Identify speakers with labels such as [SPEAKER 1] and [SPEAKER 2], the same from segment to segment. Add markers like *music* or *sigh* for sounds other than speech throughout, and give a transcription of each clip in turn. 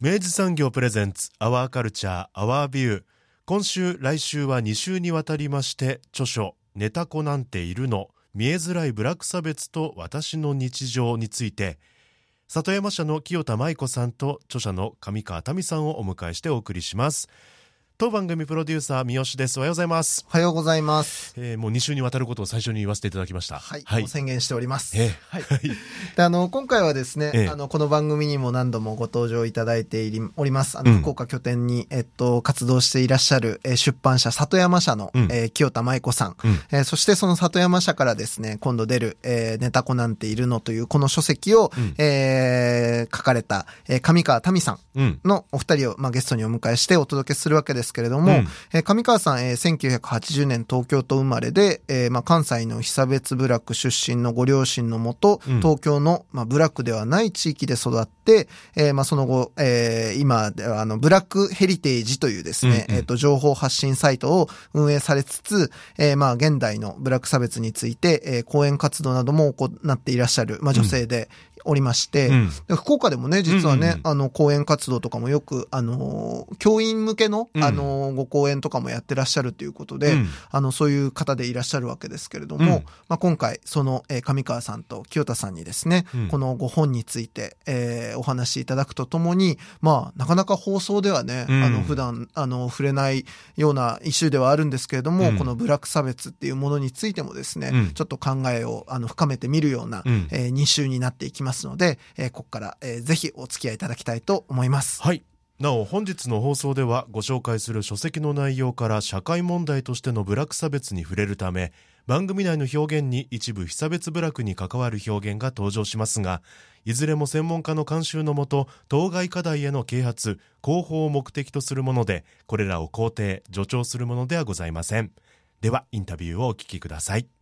[SPEAKER 1] 明治産業プレゼンツアワーカルチャーアワービュー今週来週は2週にわたりまして著書ネタ子なんているの見えづらいブラック差別と私の日常について里山社の清田舞子さんと著者の上川民さんをお迎えしてお送りします。当番組プロデューサー三好です。おはようございます。
[SPEAKER 2] おはようございます、
[SPEAKER 1] えーもう2週にわたることを最初に言わせていただきました
[SPEAKER 2] はい、
[SPEAKER 1] はい。
[SPEAKER 2] もう宣言しております、
[SPEAKER 1] えー
[SPEAKER 2] はい。であの今回はですね、
[SPEAKER 1] ええ。
[SPEAKER 2] あのこの番組にも何度もご登場いただいております。あの、
[SPEAKER 1] うん。
[SPEAKER 2] 福岡拠点に、えっと、活動していらっしゃる、えー出版社里山社の、
[SPEAKER 1] うん。
[SPEAKER 2] えー清田舞子さん、
[SPEAKER 1] うん。
[SPEAKER 2] えーそしてその里山社からですね今度出る、えーネタ子なんているのというこの書籍を、
[SPEAKER 1] うん。
[SPEAKER 2] えー書かれた、えー上川民さん。のお二人を、まあ、ゲストにお迎えしてお届けするわけですけれども、
[SPEAKER 1] うん。
[SPEAKER 2] えー上川さん、えー1980年東京都生まれで、えーまあ、関西の被差別部落出身のご両親のもと、
[SPEAKER 1] うん。
[SPEAKER 2] 東京の、まあ、部落ではない地域で育って、えーまあ、その後、えー今ではあの、ブラックヘリテージというですね、
[SPEAKER 1] うんうん。
[SPEAKER 2] えっ、と、情報発信サイトを運営されつつ、えーまあ、現代のブラック差別について、えー講演活動なども行っていらっしゃる、まあ、女性でおりまして、
[SPEAKER 1] うん。
[SPEAKER 2] で福岡でもね、実はね、
[SPEAKER 1] うんうん
[SPEAKER 2] あの、講演活動とかもよく、あのー、教員向けの、
[SPEAKER 1] うん。
[SPEAKER 2] あのー、ご講演とかもやってらっしゃるということで、
[SPEAKER 1] うん。
[SPEAKER 2] あの、そういう方でいらっしゃるわけですけれども、
[SPEAKER 1] うん。
[SPEAKER 2] まあ、今回、その、えー上川さんと清田さんにですね、
[SPEAKER 1] うん。
[SPEAKER 2] このご本について、えーお話しいただくとともに、まあ、なかなか放送ではね、
[SPEAKER 1] うん。
[SPEAKER 2] あの、普段、あの、触れないようなイシューではあるんですけれども、
[SPEAKER 1] うん。
[SPEAKER 2] このブラック差別っていうものについてもですね、
[SPEAKER 1] うん。
[SPEAKER 2] ちょっと考えを、あの、深めてみるような、
[SPEAKER 1] うん。
[SPEAKER 2] えー2週になっていきますので、えーここから、えーぜひお付き合いいただきたいと思います。
[SPEAKER 1] はい。なお本日の放送ではご紹介する書籍の内容から社会問題としての部落差別に触れるため番組内の表現に一部被差別部落に関わる表現が登場しますがいずれも専門家の監修のもと当該課題への啓発広報を目的とするものでこれらを肯定助長するものではございません。ではインタビューをお聞きください。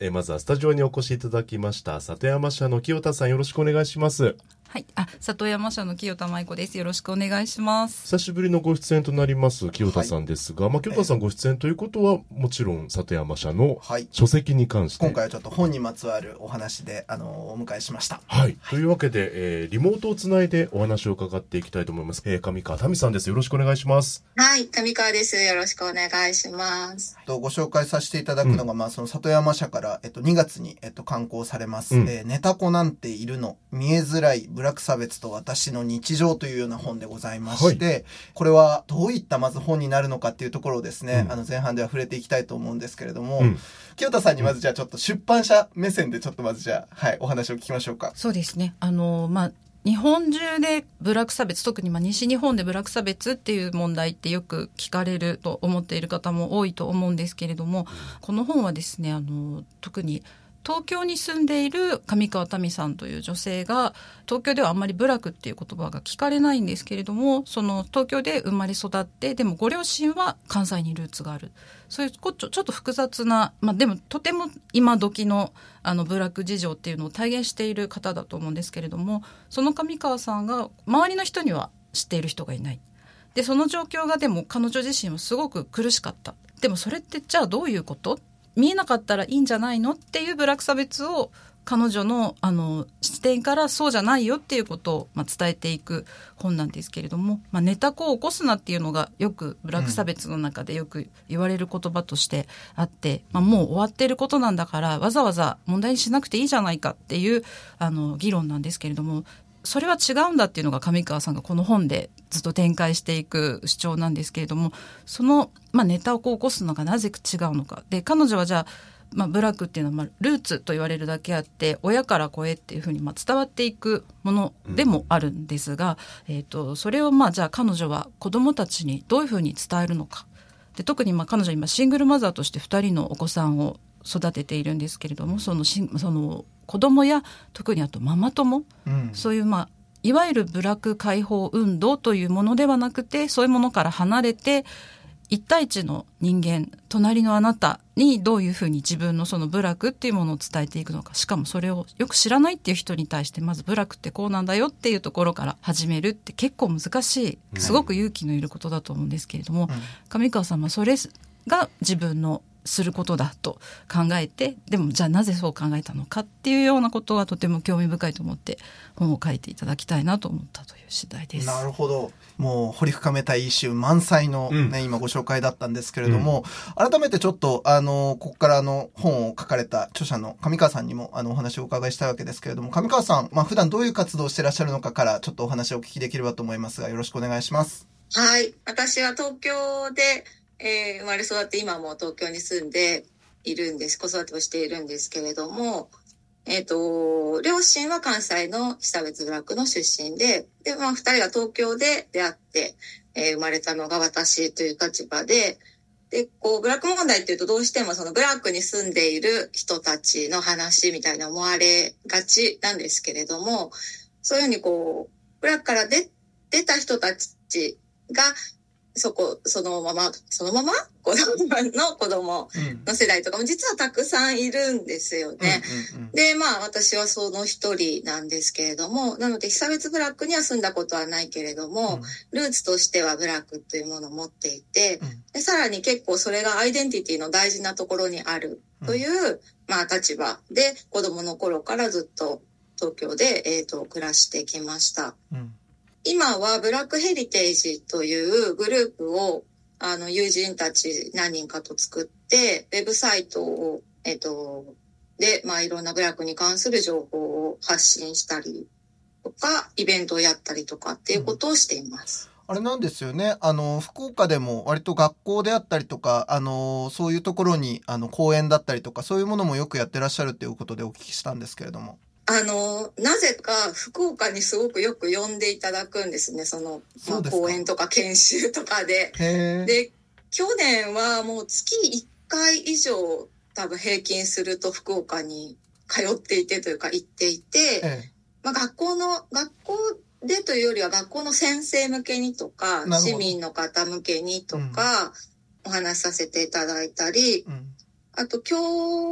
[SPEAKER 1] えまずはスタジオにお越しいただきました里山社の清田さんよろしくお願いします。
[SPEAKER 3] はい、あ、里山社の清田舞子です。よろしくお願いします。
[SPEAKER 1] 久しぶりのご出演となります清田さんですが、まあ清田さんご出演ということはもちろん里山社の
[SPEAKER 2] はい。
[SPEAKER 1] 書籍に関して。
[SPEAKER 2] 今回はちょっと本にまつわるお話で、あの、お迎えしました。
[SPEAKER 1] はい、というわけで、えーリモートをつないでお話を伺っていきたいと思います、えー上川民さんです。よろしくお願いします。
[SPEAKER 4] はい、上川です。よろしくお願いします。
[SPEAKER 2] とご紹介させていただくのが、まあ、その里山社から、えっと、2月に、えっと、刊行されます、
[SPEAKER 1] うん。
[SPEAKER 2] えーネタ子なんているの、見えづらいブラック差別と私の日常というような本でございまして、これはどういったまず本になるのかっていうところをですね、
[SPEAKER 1] うん。
[SPEAKER 2] あの、前半では触れていきたいと思うんですけれども、
[SPEAKER 1] うん。
[SPEAKER 2] 清田さんにまずじゃあちょっと出版社目線でちょっとまずじゃあ、はい、お話を聞きましょうか。
[SPEAKER 3] そうですね。あの、まあ、日本中でブラック差別、特にまあ西日本でブラック差別っていう問題ってよく聞かれると思っている方も多いと思うんですけれども、この本はですね、あの、特に東京に住んでいる上川民さんという女性が東京ではあんまり部落っていう言葉が聞かれないんですけれどもその東京で生まれ育ってでもご両親は関西にルーツがある。そういうちょちょっと複雑な、まあ、でもとても今時のあの部落事情っていうのを体現している方だと思うんですけれどもその上川さんが周りの人には知っている人がいない。でその状況がでも彼女自身はすごく苦しかった。でもそれってじゃあどういうこと？見えなかったらいいんじゃないのっていうブラック差別を彼女のあの視点からそうじゃないよっていうことを、まあ、伝えていく本なんですけれども、まあ、ネタ子を起こすなっていうのがよくブラック差別の中でよく言われる言葉としてあって、まあ、もう終わってることなんだからわざわざ問題にしなくていいじゃないかっていうあの議論なんですけれどもそれは違うんだっていうのが上川さんがこの本でずっと展開していく主張なんですけれども、その、まあ、ネタをこう起こすのがなぜ違うのか。で、彼女はじゃあ、まあ、ブラックっていうのは、まあ、ルーツと言われるだけあって親から子へっていうふうに、まあ、伝わっていくものでもあるんですが、うん、えーと、それを、まあ、じゃあ彼女は子どもたちにどういうふうに伝えるのかで特にまあ彼女は今シングルマザーとして2人のお子さんを育てているんですけれどもそのしその子供や特にあとママ友、うん、そういうまあいわゆるブラック解放運動というものではなくてそういうものから離れて一対一の人間隣のあなたにどういうふうに自分のその部落っていうものを伝えていくのか。しかもそれをよく知らないっていう人に対してまず部落ってこうなんだよっていうところから始めるって結構難しいすごく勇気のいることだと思うんですけれども、上川さんはそれが自分のすることだと考えてでもじゃあなぜそう考えたのかっていうようなことはとても興味深いと思って本を書いていただきたいなと思ったという次第です。
[SPEAKER 2] なるほどもう掘り深めたいイシュー満載のね、うん、今ご紹介だったんですけれども、うん、改めてちょっとあのここからあの本を書かれた著者の上川さんにもあのお話をお伺いしたいわけですけれども上川さん、まあ普段どういう活動をしてらっしゃるのかからちょっとお話をお聞きできればと思いますがよろしくお願いします。
[SPEAKER 4] はい。私は東京でえー、生まれ育って今も東京に住んでいるんです。子育てをしているんですけれども、えっ、ー、と、両親は関西の久別部落の出身で、で、まあ、二人が東京で出会って、えー、生まれたのが私という立場で、で、こう、ブラック問題っていうとどうしてもそのブラックに住んでいる人たちの話みたいな思われがちなんですけれども、そういうふうにこう、ブラックから出、出た人たちがそこ、そのまま、そのまま？子供の子供の世代とかも実はたくさんいるんですよね。で、まあ私はその一人なんですけれども、なので被差別ブラックには住んだことはないけれども、うん、ルーツとしてはブラックというものを持っていて、うん、でさらに結構それがアイデンティティの大事なところにあるという、うん、まあ立場で子供の頃からずっと東京で、えっ、ー、と、暮らしてきました。うん今はブラックヘリテージというグループをあの友人たち何人かと作ってウェブサイトを、えっと、で、まあ、いろんなブラックに関する情報を発信したりとかイベントをやったりとかっていうことをしています。
[SPEAKER 2] うん、あれなんですよね。あの、福岡でも割と学校であったりとか、あの、そういうところに、あの、講演だったりとか、そういうものもよくやってらっしゃるっていうことでお聞きしたんですけれども。
[SPEAKER 4] あの、なぜか福岡にすごくよく呼んでいただくんですね。その、まあ、講演とか研修とかで。で、去年はもう月1回以上多分平均すると福岡に通っていてというか行っていて、まあ、学校の、学校でというよりは学校の先生向けにとか、市民の方向けにとか、お話しさせていただいたり、うん、あと去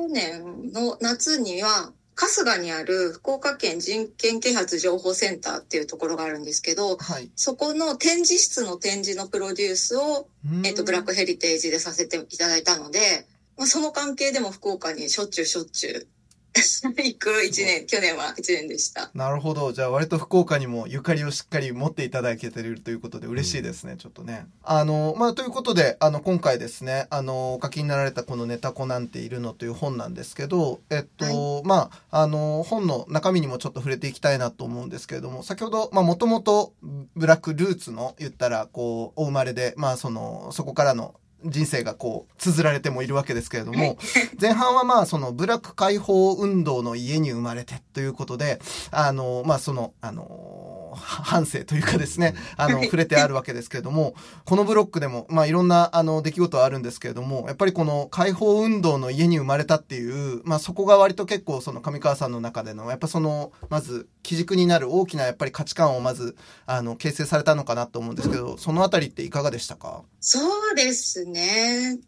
[SPEAKER 4] 年の夏には春日にある福岡県人権啓発情報センターっていうところがあるんですけど、はい、そこの展示室の展示のプロデュースを、えっ、と、ブラックヘリテージでさせていただいたので、まあ、その関係でも福岡にしょっちゅうしょっちゅう *laughs* 行く一年、去年は一年でした。
[SPEAKER 2] なるほど。じゃあ割と福岡にもゆかりをしっかり持っていただけてるということで嬉しいですね、うん、ちょっとね。あの、まあ、ということで、あの、今回ですね、あの、お書きになられたこのネタ子なんているのという本なんですけど、えっと、はい、まあ、あの、本の中身にもちょっと触れていきたいなと思うんですけれども、先ほど、まあ、もともとブラックルーツの言ったら、こう、お生まれで、まあ、その、そこからの人生がこう、綴られてもいるわけですけれども、*laughs* 前半はまあ、その、ブラック解放運動の家に生まれてということで、あの、まあ、その、あの、反省というかですね、あの、*laughs* 触れてあるわけですけれども、このブロックでも、まあ、いろんな、あの、出来事はあるんですけれども、やっぱりこの解放運動の家に生まれたっていう、まあ、そこが割と結構、その上川さんの中での、やっぱその、まず、基軸になる大きなやっぱり価値観をまず、あの、形成されたのかなと思うんですけど、そのあたりっていかがでしたか？
[SPEAKER 4] そうですね。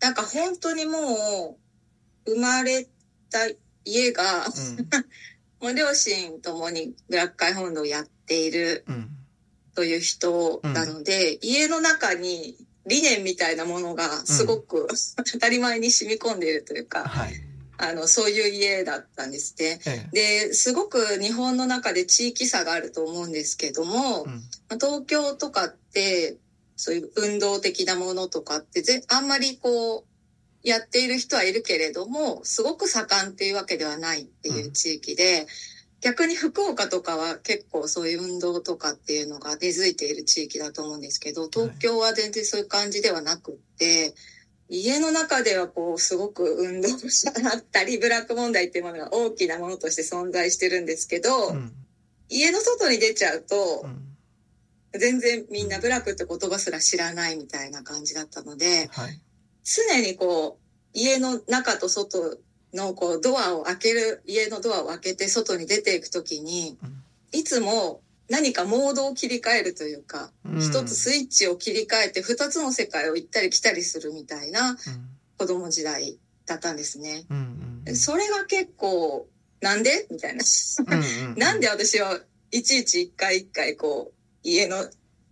[SPEAKER 4] なんか本当にもう、生まれた家が、うん。*laughs* もう両親ともにブラック解放運動をやっているという人なので、うん、家の中に理念みたいなものがすごく、うん、当たり前に染み込んでいるというか、はい、あの、そういう家だったんですね。ええ、で、すごく日本の中で地域差があると思うんですけども、うん、東京とかって、そういう運動的なものとかってぜ、あんまりこう、やっている人はいるけれども、すごく盛んっていうわけではないっていう地域で、逆に福岡とかは結構そういう運動とかっていうのが根付いている地域だと思うんですけど、東京は全然そういう感じではなくって、家の中ではこうすごく運動しただったり、ブラック問題っていうものが大きなものとして存在してるんですけど、
[SPEAKER 2] うん。
[SPEAKER 4] 家の外に出ちゃうと
[SPEAKER 2] う、ん。
[SPEAKER 4] 全然みんなブラックって言葉すら知らないみたいな感じだったので、
[SPEAKER 2] はい。
[SPEAKER 4] 常にこう、家の中と外のこう、ドアを開ける、家のドアを開けて外に出ていくときに、
[SPEAKER 2] うん。
[SPEAKER 4] いつも何かモードを切り替えるというか、
[SPEAKER 2] うん。
[SPEAKER 4] 一つスイッチを切り替えて二つの世界を行ったり来たりするみたいな子供時代だったんですね。
[SPEAKER 2] うんうんうん。
[SPEAKER 4] それが結構、なんで？みたいな。
[SPEAKER 2] うんうん。
[SPEAKER 4] なんで私はいちいち一回一回こう、家の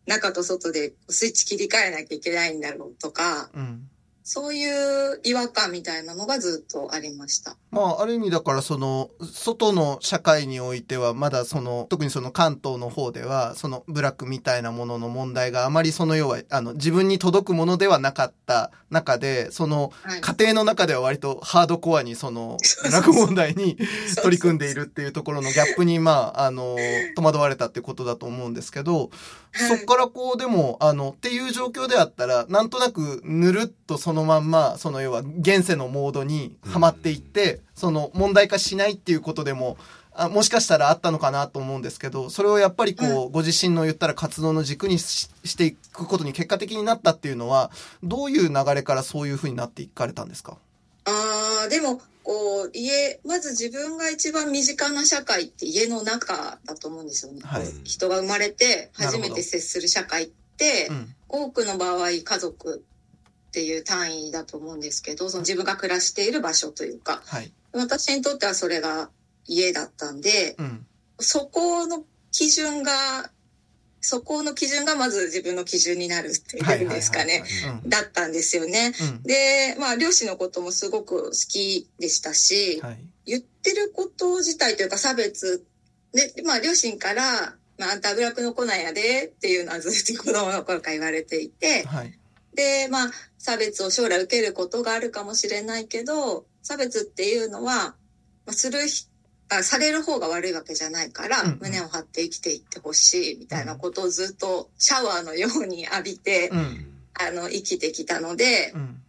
[SPEAKER 4] 中と外でスイッチ切り替えなきゃいけないんだろうとか、
[SPEAKER 2] うん
[SPEAKER 4] そういう違和感みたいなのがずっとありました。
[SPEAKER 2] まあ、ある意味だからその、外の社会においては、まだその、特にその関東の方では、そのブラックみたいなものの問題があまりその要は、あの、自分に届くものではなかった中で、その、
[SPEAKER 4] はい。
[SPEAKER 2] 家庭の中では割とハードコアにその、ブラック問題に取り組んでいるっていうところのギャップに、まあ、あの、戸惑われたってことだと思うんですけど、
[SPEAKER 4] はい
[SPEAKER 2] そっからこう、でも、あの、っていう状況であったら、なんとなく、ぬるっとそのまんま、その要は、現世のモードにはまっていって、その、問題化しないっていうことでも、あもしかしたらあったのかなと思うんですけど、それをやっぱりこう、ご自身の言ったら活動の軸にししていくことに結果的になったっていうのは、どういう流れからそういうふうになっていかれたんですか？
[SPEAKER 4] ああ、でも、こう、家、まず自分が一番身近な社会って家の中だと思うんですよね。
[SPEAKER 2] はい
[SPEAKER 4] 人が生まれて初めて接する社会って、
[SPEAKER 2] うん。
[SPEAKER 4] 多くの場合家族っていう単位だと思うんですけど、その自分が暮らしている場所というか、
[SPEAKER 2] はい。
[SPEAKER 4] 私にとってはそれが家だったんで、
[SPEAKER 2] うん。
[SPEAKER 4] そこの基準が、そこの基準がまず自分の基準になるっていうんですかね。
[SPEAKER 2] うん。
[SPEAKER 4] だったんですよね。
[SPEAKER 2] うん。
[SPEAKER 4] で、まあ、漁師のこともすごく好きでしたし、
[SPEAKER 2] はい。
[SPEAKER 4] 言ってること自体というか差別で、まあ、両親から、まあ、あんた油くの子なんやでっていうのはずっと子供の頃から言われていて、
[SPEAKER 2] はい。
[SPEAKER 4] で、まあ、差別を将来受けることがあるかもしれないけど、差別っていうのは、まあ、するひあ、される方が悪いわけじゃないから、
[SPEAKER 2] うんうん
[SPEAKER 4] 胸を張って生きていってほしいみたいなことをずっとシャワーのように浴びて、
[SPEAKER 2] うん。
[SPEAKER 4] あの、生きてきたので、
[SPEAKER 2] うん。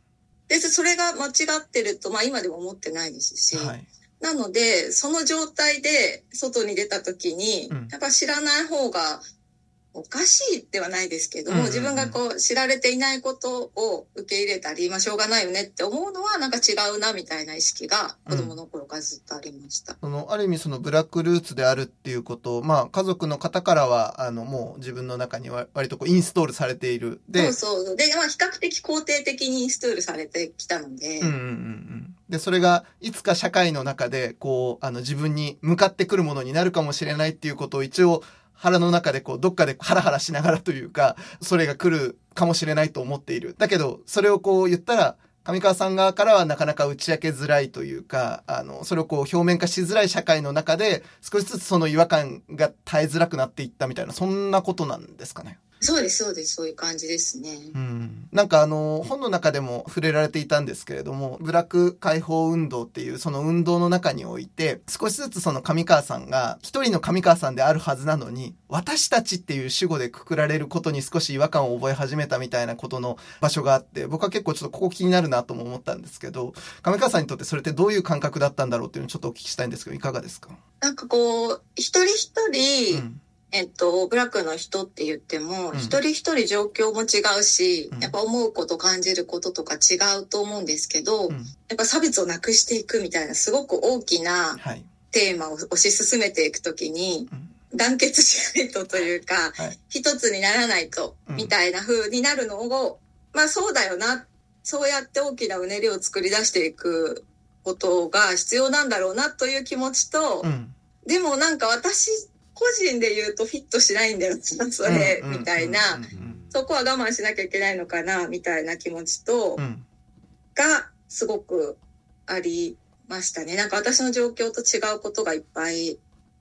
[SPEAKER 4] で、それが間違ってると、まあ今でも思ってないですし、
[SPEAKER 2] はい。
[SPEAKER 4] なので、その状態で外に出た時に、
[SPEAKER 2] うん
[SPEAKER 4] やっぱ知らない方がおかしいではないですけど自分がこう知られていないことを受け入れたり、まあしょうがないよねって思うのはなんか違うなみたいな意識が子供の頃からずっとありました。
[SPEAKER 2] その、ある意味そのブラックルーツであるっていうことを、まあ家族の方からは、あの、もう自分の中には割とこうインストールされている。で、
[SPEAKER 4] そうそう。で、まあ比較的肯定的にインストールされてきたので、
[SPEAKER 2] うんうんうんうん。で、それがいつか社会の中で、こう、あの自分に向かってくるものになるかもしれないっていうことを一応腹の中でこう、どっかでハラハラしながらというか、それが来るかもしれないと思っている。だけど、それをこう言ったら、上川さん側からはなかなか打ち明けづらいというか、あの、それをこう表面化しづらい社会の中で、少しずつその違和感が耐えづらくなっていったみたいな、そんなことなんですかね。
[SPEAKER 4] そうです、そうです、そういう感じですね。
[SPEAKER 2] うんなんかあの、本の中でも触れられていたんですけれども、ブラック解放運動っていうその運動の中において、少しずつその上川さんが、一人の上川さんであるはずなのに、私たちっていう主語でくくられることに少し違和感を覚え始めたみたいなことの場所があって、僕は結構ちょっとここ気になるなとも思ったんですけど、上川さんにとってそれってどういう感覚だったんだろうっていうのをちょっとお聞きしたいんですけど、いかがですか？
[SPEAKER 4] なんかこう、一人一人、
[SPEAKER 2] うん。
[SPEAKER 4] えっと、ブラックの人って言っても、
[SPEAKER 2] うん
[SPEAKER 4] 一人一人状況も違うし、
[SPEAKER 2] うん
[SPEAKER 4] やっぱ思うこと感じることとか違うと思うんですけど、
[SPEAKER 2] うん。
[SPEAKER 4] やっぱ差別をなくしていくみたいなすごく大きな
[SPEAKER 2] はい。
[SPEAKER 4] テーマを推し進めていくときに、
[SPEAKER 2] うん
[SPEAKER 4] 団結しないとというか、
[SPEAKER 2] はい
[SPEAKER 4] 一つにならないと、
[SPEAKER 2] うん
[SPEAKER 4] みたいな風になるのを、まあそうだよな、そうやって大きなうねりを作り出していくことが必要なんだろうなという気持ちと、
[SPEAKER 2] うん。
[SPEAKER 4] でもなんか私個人で言うとフィットしないんだよな、それ、
[SPEAKER 2] うん
[SPEAKER 4] みたいな、そこは我慢しなきゃいけないのかな、みたいな気持ちと、
[SPEAKER 2] うん。
[SPEAKER 4] がすごくありましたね。なんか私の状況と違うことがいっぱい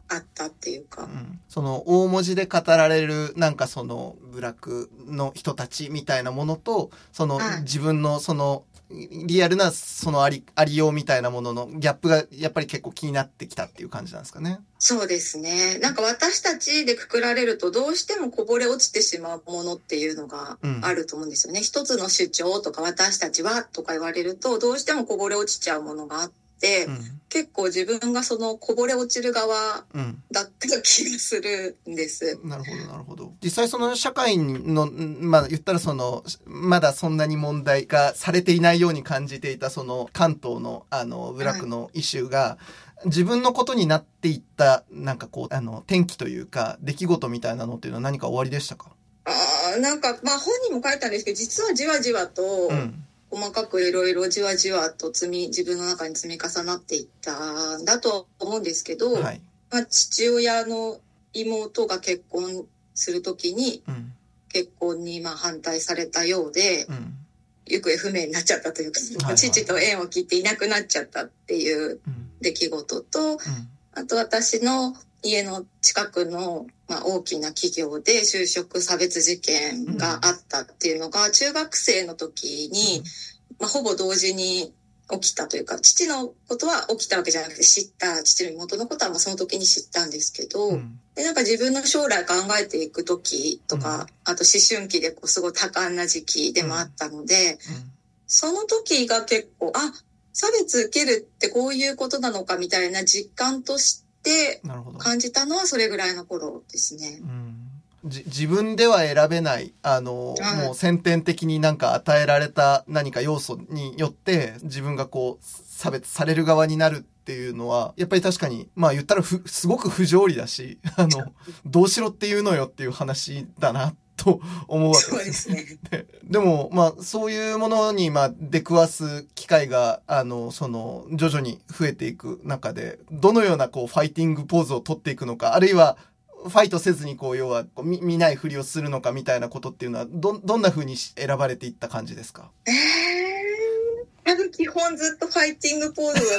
[SPEAKER 4] あったっていうか。
[SPEAKER 2] うんその大文字で語られるなんかそのブラックの人たちみたいなものとその
[SPEAKER 4] はい
[SPEAKER 2] 自分のそのリアルなそのあり、ありようみたいなもののギャップがやっぱり結構気になってきたっていう感じなんですかね。
[SPEAKER 4] そうですね。なんか私たちでくくられるとどうしてもこぼれ落ちてしまうものっていうのがあると思うんですよね。うん、一つの主張とか私たちはとか言われるとどうしてもこぼれ落ちちゃうものがあって、うん、結構自分がそのこぼれ落ちる側だった気がするんです。
[SPEAKER 2] うん、なるほど、なるほど。実際その社会の、まあ言ったらその、まだそんなに問題がされていないように感じていたその関東のあのブラックのイシューが、はい自分のことになっていった、なんかこう、あの、転機というか、出来事みたいなのっていうのは何か終わりでしたか？
[SPEAKER 4] ああ、なんか、まあ本人も書いたんですけど、実はじわじわと、細かくいろいろじわじわと積み、自分の中に積み重なっていったんだと思うんですけど、はい、まあ父親の妹が結婚するときに、うん、結婚にまあ反対されたようで、うん。行方不明になっちゃったというか、はいはい、父と縁を切っていなくなっちゃったっていう出来事と、うん、あと私の家の近くの、まあ、大きな企業で就職差別事件があったっていうのが、中学生の時に、まあ、ほぼ同時に起きたというか、父のことは起きたわけじゃなくて知った、父の妹のことはまあその時に知ったんですけど、うん、でなんか自分の将来考えていく時とか、うん、あと思春期でこうすごい多感な時期でもあったので、うん、その時が結構、あ、差別受けるってこういうことなのかみたいな実感として感じたのはそれぐらいの頃ですね。
[SPEAKER 2] 自分では選べない、あの、もう先天的になんか与えられた何か要素によって自分がこう差別される側になるっていうのは、やっぱり確かに、まあ言ったらふ、すごく不条理だし、あの、*laughs* どうしろっていうのよっていう話だなと思うわけです。
[SPEAKER 4] ね。
[SPEAKER 2] ででも、まあ、そういうものに、まあ、出くわす機会が、あの、その、徐々に増えていく中で、どのような、こう、ファイティングポーズを取っていくのか、あるいは、ファイトせずにこう要はこう見見ないふりをするのかみたいなことっていうのはどどんなふうに選ばれていった感じですか？
[SPEAKER 4] えー、基本ずっとファイティングポーズを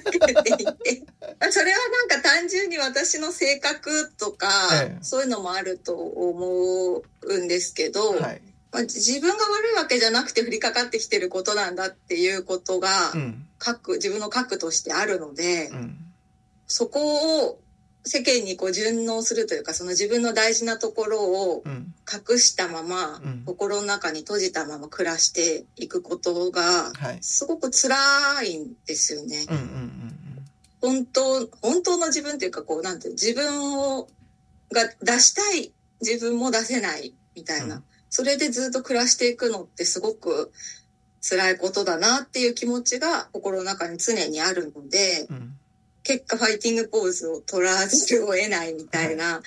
[SPEAKER 4] 続けていて。それはなんか単純に私の性格とか、ええ、そういうのもあると思うんですけど、はい。まあ、自分が悪いわけじゃなくて降りかかってきてることなんだっていうことが、うん、核自分の核としてあるので、うん、そこを世間にこう順応するというか、その自分の大事なところを隠したまま、うん、心の中に閉じたまま暮らしていくことが、すごく辛いんですよね。本当、本当の自分っていうか、こう、なんて、自分を、が出したい自分も出せないみたいな、うん、それでずっと暮らしていくのってすごく辛いことだなっていう気持ちが心の中に常にあるので、うん結果ファイティングポーズを取らざるを得ないみたいな、は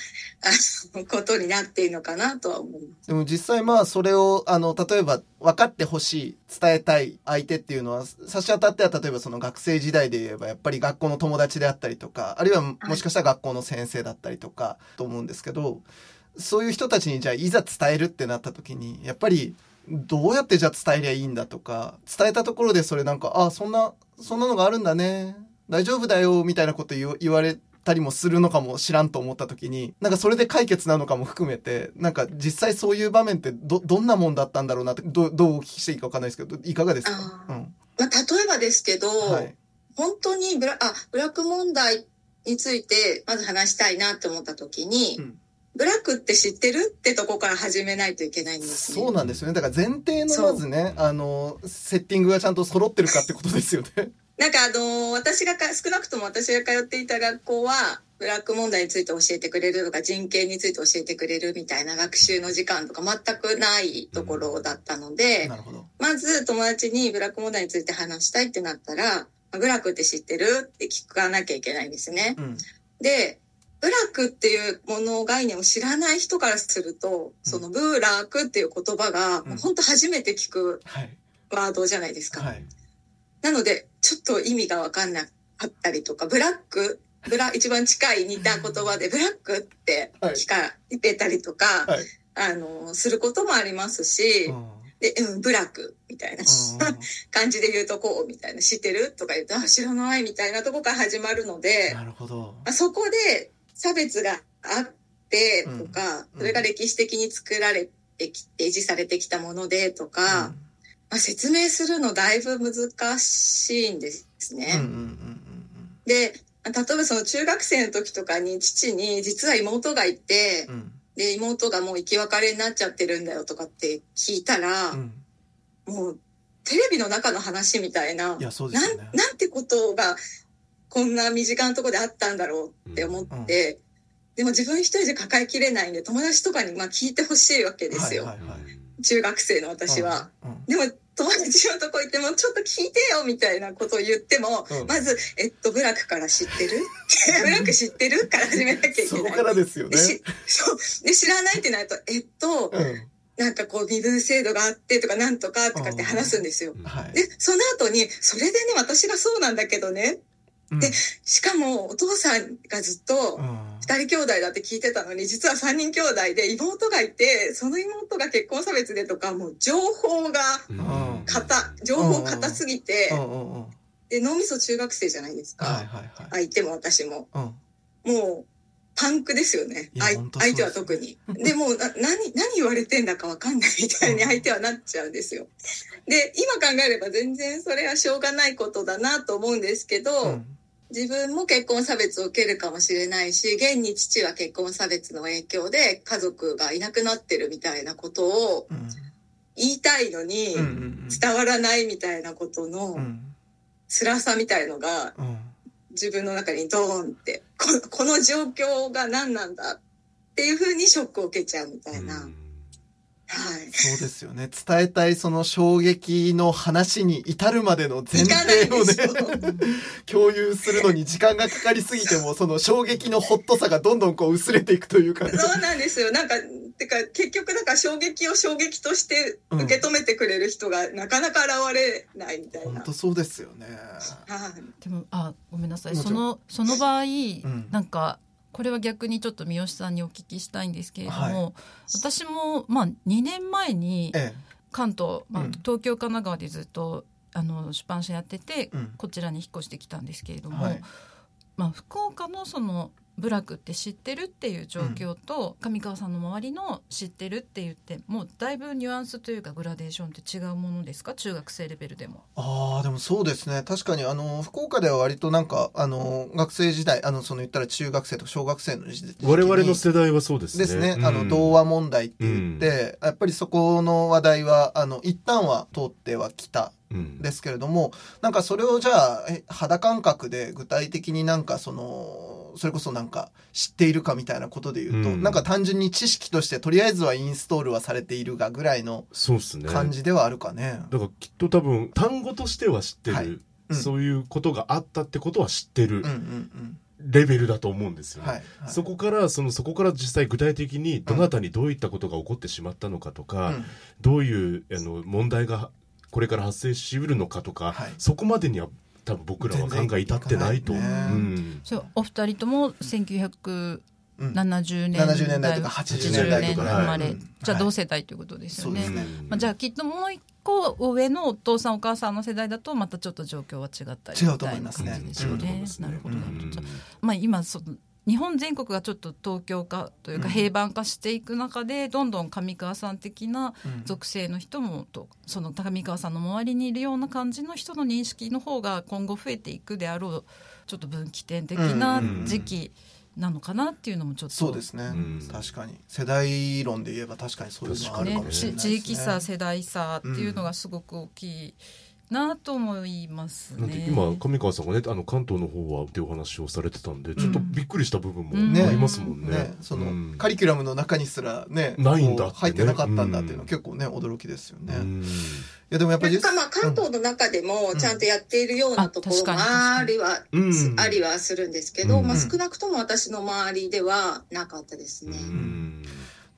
[SPEAKER 4] い、ことになっているのかなとは思います。
[SPEAKER 2] でも実際まあそれをあの例えば分かってほしい伝えたい相手っていうのは差し当たっては例えばその学生時代で言えばやっぱり学校の友達であったりとかあるいはもしかしたら学校の先生だったりとかと思うんですけど、そういう人たちにじゃあいざ伝えるってなった時にやっぱりどうやってじゃあ伝えりゃいいんだとか伝えたところでそれなんかあそんなそんなのがあるんだね大丈夫だよ、みたいなこと言われたりもするのかも知らんと思った時に、なんかそれで解決なのかも含めて、なんか実際そういう場面ってど、どんなもんだったんだろうなって、どどうお聞きしていいかわかんないですけど、いかがですか？うん。
[SPEAKER 4] まあ、例えばですけど、はい、本当にブラ、あ、ブラック問題についてまず話したいなって思った時に、うんブラックって知ってるってとこから始めないといけないんです
[SPEAKER 2] ね。そうなんですよね。だから前提のまずね、あの、セッティングがちゃんと揃ってるかってことですよね。
[SPEAKER 4] なんかあの、私がか、少なくとも私が通っていた学校は、ブラック問題について教えてくれるとか、人権について教えてくれるみたいな学習の時間とか全くないところだったので、まず友達にブラック問題について話したいってなったら、ブラックって知ってるって聞かなきゃいけないんですね。うん、で、ブラックっていうもの概念を知らない人からすると、そのブーラークっていう言葉が、本当初めて聞くワードじゃないですか。はい。なので、ちょっと意味がわかんなかったりとか、ブラック、ブラ、*laughs* 一番近い似た言葉で、ブラックって聞かれたりとか、はい、あの、することもありますし、で、うん、ブラックみたいな *laughs* 感じで言うとこうみたいな、知ってるとか言うと、あ、知らないみたいなとこから始まるので、
[SPEAKER 2] なるほど。
[SPEAKER 4] あそこで差別があってとか、うん、それが歴史的に作られてきて、維持されてきたものでとか、うんまあ、説明するのだいぶ難しいんですね。
[SPEAKER 2] うんうんうん
[SPEAKER 4] で、例えばその中学生の時とかに父に実は妹がいて
[SPEAKER 2] うん。う、ん
[SPEAKER 4] で、妹がもう生き別れになっちゃってるんだよとかって聞いたら、
[SPEAKER 2] うん。
[SPEAKER 4] もうテレビの中の話みたいな、
[SPEAKER 2] ね。
[SPEAKER 4] なんてことがこんな身近なところであったんだろうって思って、でも自分一人で抱えきれないんで友達とかにまあ聞いてほしいわけですよ、
[SPEAKER 2] はいはいはい
[SPEAKER 4] 中学生の私は。でも友達のとこ行ってもちょっと聞いてよみたいなことを言っても、
[SPEAKER 2] うん。
[SPEAKER 4] まず、えっと、ブラックから知ってる？*laughs* ブラック知ってる？から始めなきゃいけない。
[SPEAKER 2] そこからですよね。
[SPEAKER 4] う。で知らないってなると、えっと、
[SPEAKER 2] うん。
[SPEAKER 4] なんかこう身分制度があってとかなんとかとかって話すんですよ。
[SPEAKER 2] はい。
[SPEAKER 4] で、その後に、それでね、私がそうなんだけどね。
[SPEAKER 2] うん。
[SPEAKER 4] でしかも、お父さんがずっと
[SPEAKER 2] う、ん
[SPEAKER 4] 二人兄弟だって聞いてたのに、実は三人兄弟で妹がいて、その妹が結婚差別でとか、もう情報が
[SPEAKER 1] うん
[SPEAKER 4] 硬、情報硬すぎて
[SPEAKER 2] う、んうんうん
[SPEAKER 4] で、脳みそ中学生じゃないです
[SPEAKER 2] はい
[SPEAKER 4] か。
[SPEAKER 2] はいはい
[SPEAKER 4] 相手も私も。
[SPEAKER 2] うん
[SPEAKER 4] もう、パンクですよね。相手は特に。でもうな、何、何言われてんだかわかんないみたいに相手はなっちゃうんですよ。で、今考えれば全然それはしょうがないことだなと思うんですけど、
[SPEAKER 2] うん
[SPEAKER 4] 自分も結婚差別を受けるかもしれないし、現に父は結婚差別の影響で家族がいなくなってるみたいなことを
[SPEAKER 2] うん
[SPEAKER 4] 言いたいのに
[SPEAKER 2] うん。うん
[SPEAKER 4] 伝わらないみたいなこと
[SPEAKER 2] う
[SPEAKER 4] の
[SPEAKER 2] ん
[SPEAKER 4] 辛さみたいのが
[SPEAKER 2] うん。
[SPEAKER 4] 自分の中にドーンって、ここの状況が何なんだっていうふうにショックを受けちゃうみたいな。はい。
[SPEAKER 2] そうですよね伝えたいその衝撃の話に至るまでの前提をね共有するのに時間がかかりすぎてもその衝撃のホットさがどんどんこう薄れていくというかね
[SPEAKER 4] そうなんですよ。なんか、てか、結局、だから衝撃を衝撃として受け止めてくれる人がなかなか現れないみたいな。
[SPEAKER 2] 本当そうですよね
[SPEAKER 4] はい。
[SPEAKER 3] でもあごめんなさいそのその場合、
[SPEAKER 2] ん
[SPEAKER 3] なんかこれは逆にちょっと三好さんにお聞きしたいんですけれども、
[SPEAKER 2] はい。
[SPEAKER 3] 私も、まあ、2年前に
[SPEAKER 2] え。
[SPEAKER 3] 関東、まあ
[SPEAKER 2] うん。
[SPEAKER 3] 東京神奈川でずっとあの出版社やってて、
[SPEAKER 2] うん。
[SPEAKER 3] こちらに引っ越してきたんですけれども、
[SPEAKER 2] はい。
[SPEAKER 3] まあ、福岡のその部落って知ってるっていう状況と、上川さんの周りの知ってるって言ってもうだいぶニュアンスというかグラデーションって違うものですか？中学生レベルでも。
[SPEAKER 2] ああでもそうですね。確かにあの福岡では割となんかあの学生時代あのその言ったら中学生とか小学生の時時期に
[SPEAKER 1] 我々の世代はそうですね。
[SPEAKER 2] ですね、
[SPEAKER 1] うん。
[SPEAKER 2] あの童話問題って言って、やっぱりそこの話題はあの一旦は通ってはきた
[SPEAKER 1] うん。
[SPEAKER 2] ですけれどもなんかそれをじゃあえ肌感覚で具体的になんかそのそれこそなんか知っているかみたいなことで言うと、
[SPEAKER 1] うん。
[SPEAKER 2] なんか単純に知識としてとりあえずはインストールはされているがぐらいの。感じではあるかね。
[SPEAKER 1] だからきっと多分単語としては知ってる、
[SPEAKER 2] はい。うん。
[SPEAKER 1] そういうことがあったってことは知ってる
[SPEAKER 2] うんうんうん。
[SPEAKER 1] レベルだと思うんですよね。
[SPEAKER 2] はい、はい。
[SPEAKER 1] そこからそのそこから実際具体的にどなたにどういったことが起こってしまったのかとか、
[SPEAKER 2] うん。
[SPEAKER 1] どういうあの問題がこれから発生しうるのかとか、
[SPEAKER 2] はい。
[SPEAKER 1] そこまでには多分僕らは考え至ってないと。
[SPEAKER 2] いね。
[SPEAKER 1] うん。
[SPEAKER 3] そうお二人とも1970
[SPEAKER 2] うん。
[SPEAKER 3] 年代
[SPEAKER 2] 70年代とか80年代とか。
[SPEAKER 3] 生まれ、
[SPEAKER 2] はい。
[SPEAKER 3] じゃあ同世代ということですよね。
[SPEAKER 2] そうですね。
[SPEAKER 3] まあ、じゃあきっともう一個上のお父さんお母さんの世代だとまたちょっと状況は違ったり
[SPEAKER 2] 違うと思いますね
[SPEAKER 3] みたいな感じでしょうね。
[SPEAKER 1] 違うと思いますね。
[SPEAKER 3] なるほど。なるほど、
[SPEAKER 1] うん
[SPEAKER 3] じゃあまあ今その日本全国がちょっと東京化というか
[SPEAKER 2] うん。
[SPEAKER 3] 平板化していく中で、どんどん上川さん的な
[SPEAKER 2] うん。
[SPEAKER 3] 属性の人もとその上川さんの周りにいるような感じの人の認識の方が今後増えていくであろうちょっと分岐点的な時期なのかなっていうのもちょっと、
[SPEAKER 2] そうですね、
[SPEAKER 1] うん。
[SPEAKER 2] 確かに。世代論で言えば確かにそういうのはあるか
[SPEAKER 3] ね
[SPEAKER 2] もしれないですね。
[SPEAKER 3] ち地域差世代差っていうのがすごく大きいなと思いますね。
[SPEAKER 1] 今上川さんがねあの関東の方はっていうお話をされてたんでちょっとびっくりした部分も
[SPEAKER 3] うん。
[SPEAKER 1] ありますもんね。
[SPEAKER 2] ね、その、
[SPEAKER 1] うん。
[SPEAKER 2] カリキュラムの中にすらね
[SPEAKER 1] ないんだってね。
[SPEAKER 2] 入ってなかったんだっていうのは結構ね驚きですよね、い
[SPEAKER 1] うん。
[SPEAKER 2] やでもやっぱり
[SPEAKER 4] なんかまあ関東の中でもちゃんとやっているようなところも
[SPEAKER 3] あ
[SPEAKER 4] りは、
[SPEAKER 1] うん。
[SPEAKER 4] ありはするんですけど、
[SPEAKER 1] うん。
[SPEAKER 4] まあ少なくとも私の周りではなかったですね。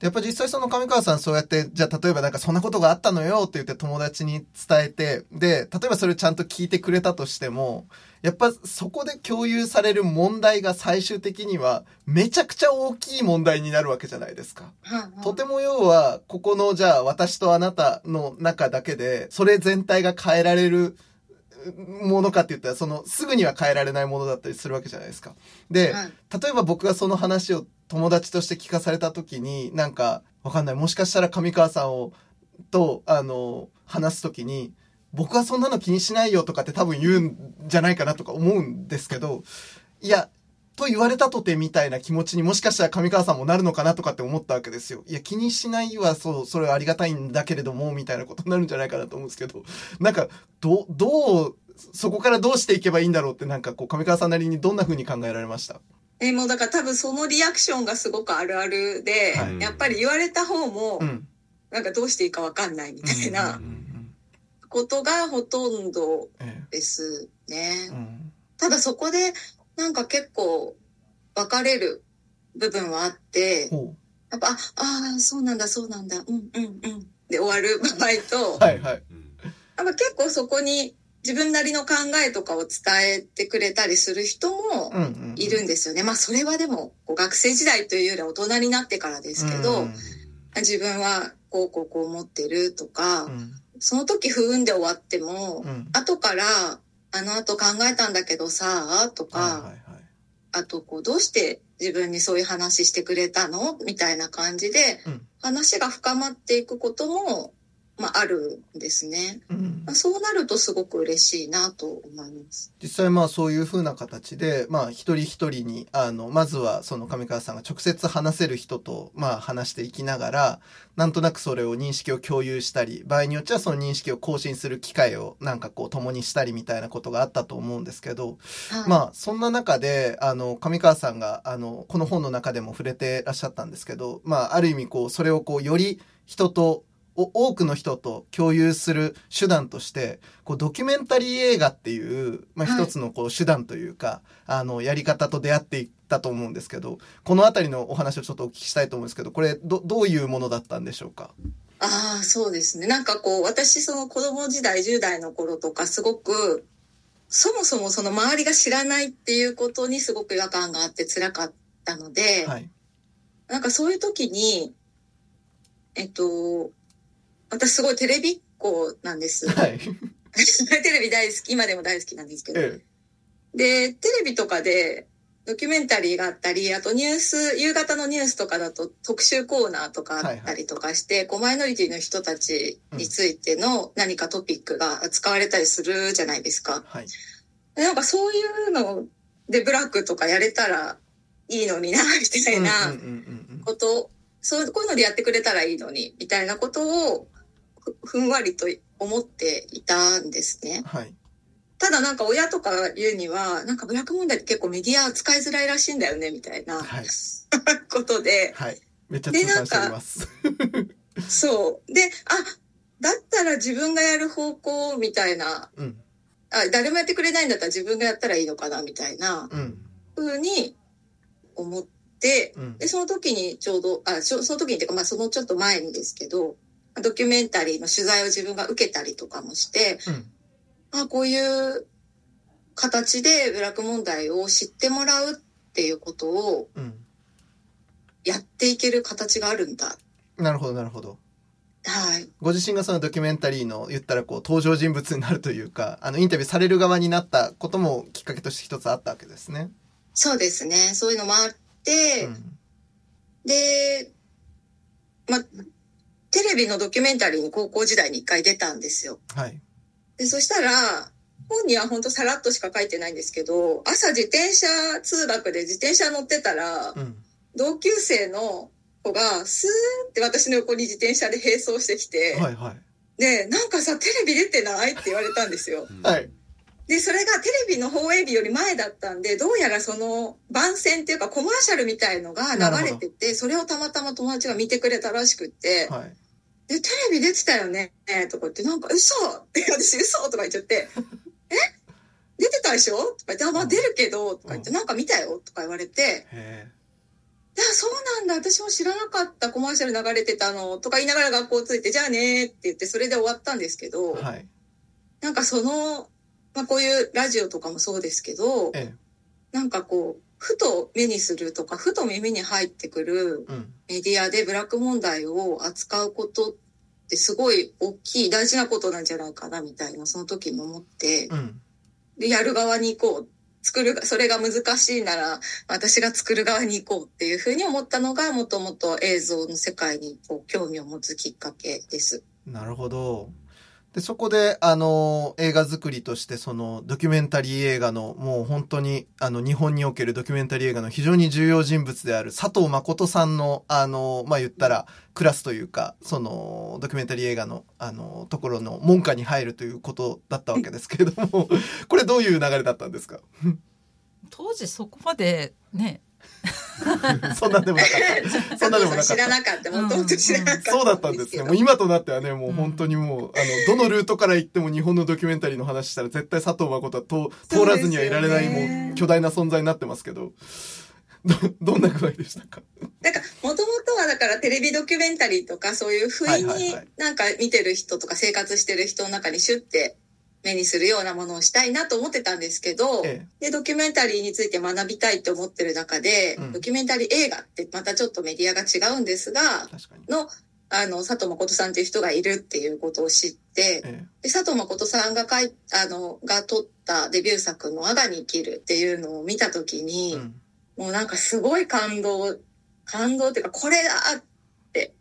[SPEAKER 2] やっぱ実際その上川さんそうやってじゃあ例えばなんかそんなことがあったのよって言って友達に伝えてで例えばそれをちゃんと聞いてくれたとしてもやっぱそこで共有される問題が最終的にはめちゃくちゃ大きい問題になるわけじゃないですか。
[SPEAKER 4] はいはい
[SPEAKER 2] とても要は、ここのじゃあ私とあなたの中だけで、それ全体が変えられるものかって言ったら、そのすぐには変えられないものだったりするわけじゃないですか。で、
[SPEAKER 4] はい
[SPEAKER 2] 例えば僕がその話を友達として聞かされた時に、なんか、わかんない。もしかしたら上川さんをと、あの、話すときに、僕はそんなの気にしないよとかって多分言うんじゃないかなとか思うんですけど、いや、と言われたとてみたいな気持ちにもしかしたら上川さんもなるのかなとかって思ったわけですよ。いや、気にしないはそう、それはありがたいんだけれども、みたいなことになるんじゃないかなと思うんですけど、なんか、ど、どう、そこからどうしていけばいいんだろうってなんかこう上川さんなりにどんな風に考えられました？
[SPEAKER 4] えもうだから多分そのリアクションがすごくあるあるで、
[SPEAKER 2] はい
[SPEAKER 4] やっぱり言われた方も
[SPEAKER 2] うん。
[SPEAKER 4] なんかどうしていいかわかんないみたいなことがほとんど
[SPEAKER 2] え
[SPEAKER 4] ですね
[SPEAKER 2] え。うん
[SPEAKER 4] ただそこでなんか結構分かれる部分はあって、
[SPEAKER 2] ほ
[SPEAKER 4] やっぱ、ああー、そうなんだ、そうなんだ、うんうんうん。で終わる場合と、
[SPEAKER 2] う。はいはい。
[SPEAKER 4] やっぱ結構そこに自分なりの考えとかを伝えてくれたりする人も。いるんですよね。まあそれはでもこう学生時代というよりは大人になってからですけど、
[SPEAKER 2] うん
[SPEAKER 4] 自分はこうこうこう思ってるとか、
[SPEAKER 2] うん
[SPEAKER 4] その時不運で終わっても、
[SPEAKER 2] うん
[SPEAKER 4] 後からあの後考えたんだけどさ、とか、
[SPEAKER 2] はいはいはい。
[SPEAKER 4] あとこうどうして自分にそういう話してくれたの？みたいな感じで
[SPEAKER 2] うん
[SPEAKER 4] 話が深まっていくことも、まあ、あるんですね。
[SPEAKER 2] うん
[SPEAKER 4] まあそうなるとすごく嬉しいなと思います。
[SPEAKER 2] 実際まあそういう風な形で、まあ一人一人に、あの、まずはその上川さんが直接話せる人と、まあ話していきながら、なんとなくそれを認識を共有したり、場合によっちゃその認識を更新する機会をなんかこう共にしたりみたいなことがあったと思うんですけど、
[SPEAKER 4] はい、
[SPEAKER 2] まあそんな中で、あの、上川さんが、あの、この本の中でも触れてらっしゃったんですけど、まあある意味こう、それをこう、より人と、お多くの人と共有する手段として、こうドキュメンタリー映画っていう、まあ
[SPEAKER 4] はい
[SPEAKER 2] 一つのこう手段というか、あの、やり方と出会っていったと思うんですけど、このあたりのお話をちょっとお聞きしたいと思うんですけど、これ、ど、どういうものだったんでしょうか？
[SPEAKER 4] ああ、そうですね。なんかこう、私その子供時代、10代の頃とかすごく、そもそもその周りが知らないっていうことにすごく違和感があって辛かったので、
[SPEAKER 2] はい。
[SPEAKER 4] なんかそういう時に、えっと、私すごいテレビっ子なんです。
[SPEAKER 2] はい。*laughs*
[SPEAKER 4] テレビ大好き、今でも大好きなんですけど。
[SPEAKER 2] え
[SPEAKER 4] で、テレビとかでドキュメンタリーがあったり、あとニュース、夕方のニュースとかだと特集コーナーとかあったりとかして、こうマイノリティの人たちについての何かトピックが使われたりするじゃないですか。
[SPEAKER 2] はい。
[SPEAKER 4] でなんかそういうのでブラックとかやれたらいいのにな、*laughs* みたいな。こと、そう、こういうのでやってくれたらいいのに、みたいなことをふふんわりと思っていたんですね。
[SPEAKER 2] はい。
[SPEAKER 4] ただなんか親とか言うには、なんかブラック問題って結構メディア扱いづらいらしいんだよね、みたいな
[SPEAKER 2] はい。*laughs*
[SPEAKER 4] ことで、
[SPEAKER 2] はい。めっちゃ痛感しております。*laughs*
[SPEAKER 4] そう。で、あ、だったら自分がやる方向みたいな、
[SPEAKER 2] うん。
[SPEAKER 4] あ、誰もやってくれないんだったら自分がやったらいいのかな、みたいな
[SPEAKER 2] うん。
[SPEAKER 4] 風に思って、
[SPEAKER 2] うん。
[SPEAKER 4] で、その時にちょうど、あ、その時にっていうか、まあそのちょっと前にですけど、ドキュメンタリーの取材を自分が受けたりとかもして、
[SPEAKER 2] うん。
[SPEAKER 4] あ、こういう形でブラック問題を知ってもらうっていうことを
[SPEAKER 2] うん。
[SPEAKER 4] やっていける形があるんだ。
[SPEAKER 2] なるほど、なるほど。
[SPEAKER 4] はい。
[SPEAKER 2] ご自身がそのドキュメンタリーの言ったらこう登場人物になるというか、あのインタビューされる側になったこともきっかけとして一つあったわけですね。
[SPEAKER 4] そうですね。そういうのもあって、
[SPEAKER 2] うん。
[SPEAKER 4] で、まあ、テレビのドキュメンタリーに高校時代に一回出たんですよ。
[SPEAKER 2] はい。
[SPEAKER 4] で、そしたら、本には本当さらっとしか書いてないんですけど、朝自転車通学で自転車乗ってたら、
[SPEAKER 2] うん。
[SPEAKER 4] 同級生の子がスーって私の横に自転車で並走してきて、
[SPEAKER 2] はいはい。
[SPEAKER 4] で、なんかさ、テレビ出てないって言われたんですよ。*laughs*
[SPEAKER 2] はい。
[SPEAKER 4] で、それがテレビの放映日より前だったんで、どうやらその番宣っていうかコマーシャルみたいのが流れてて、それをたまたま友達が見てくれたらしくって、
[SPEAKER 2] はい。
[SPEAKER 4] で、テレビ出てたよねとか言って、なんか嘘って私嘘とか言っちゃって、*laughs* え？出てたでしょ？とか言って、あ、まあ出るけど、とか言って、
[SPEAKER 2] うん
[SPEAKER 4] なんか見たよとか言われて、
[SPEAKER 2] へ
[SPEAKER 4] いや、そうなんだ、私も知らなかったコマーシャル流れてたの、とか言いながら学校着いて、じゃあねって言って、それで終わったんですけど、
[SPEAKER 2] え。はい。
[SPEAKER 4] なんかその、まあこういうラジオとかもそうですけど、
[SPEAKER 2] ええ。
[SPEAKER 4] なんかこう、ふと目にするとか、ふと耳に入ってくる
[SPEAKER 2] うん。
[SPEAKER 4] メディアでブラック問題を扱うことってすごい大きい大事なことなんじゃないかなみたいな、その時に思って、
[SPEAKER 2] うん。
[SPEAKER 4] で、やる側に行こう。作る、それが難しいなら、私が作る側に行こうっていうふうに思ったのが、もともと映像の世界にこう興味を持つきっかけです。
[SPEAKER 2] なるほど。で、そこで、あの、映画作りとして、その、ドキュメンタリー映画の、もう本当に、あの、日本におけるドキュメンタリー映画の非常に重要人物である佐藤誠さんの、あの、まあ、言ったら、クラスというか、その、ドキュメンタリー映画の、あの、ところの門下に入るということだったわけですけれども、これどういう流れだったんですか？*laughs*
[SPEAKER 3] 当時そこまでね *laughs*
[SPEAKER 2] そんなんでもなかった。*laughs* そんなんでもなかっ
[SPEAKER 4] 知ら
[SPEAKER 2] た。
[SPEAKER 4] なかった。もともと知らなかった。
[SPEAKER 2] そうだったんですね。*laughs* もう今となってはね、もう本当にもう、あの、どのルートから行っても日本のドキュメンタリーの話したら絶対佐藤誠は通通らずにはいられない、もう巨大な存在になってますけど、ど、どんな具合でしたか？
[SPEAKER 4] なんか、もともとはだからテレビドキュメンタリーとかそういう不意になんか見てる人とか生活してる人の中にシュッて目にするようなものをしたいなと思ってたんですけど、
[SPEAKER 2] え
[SPEAKER 4] で、ドキュメンタリーについて学びたいと思ってる中で、
[SPEAKER 2] うん
[SPEAKER 4] ドキュメンタリー映画ってまたちょっとメディアが違うんですが。の、あの、佐藤誠さんっていう人がいるっていうことを知って、
[SPEAKER 2] え
[SPEAKER 4] で佐藤誠さんが書い、あの、が撮ったデビュー作の我がに生きるっていうのを見たとき
[SPEAKER 2] え、
[SPEAKER 4] に、
[SPEAKER 2] うん。
[SPEAKER 4] もうなんかすごい感動、感動っていうか、これだって、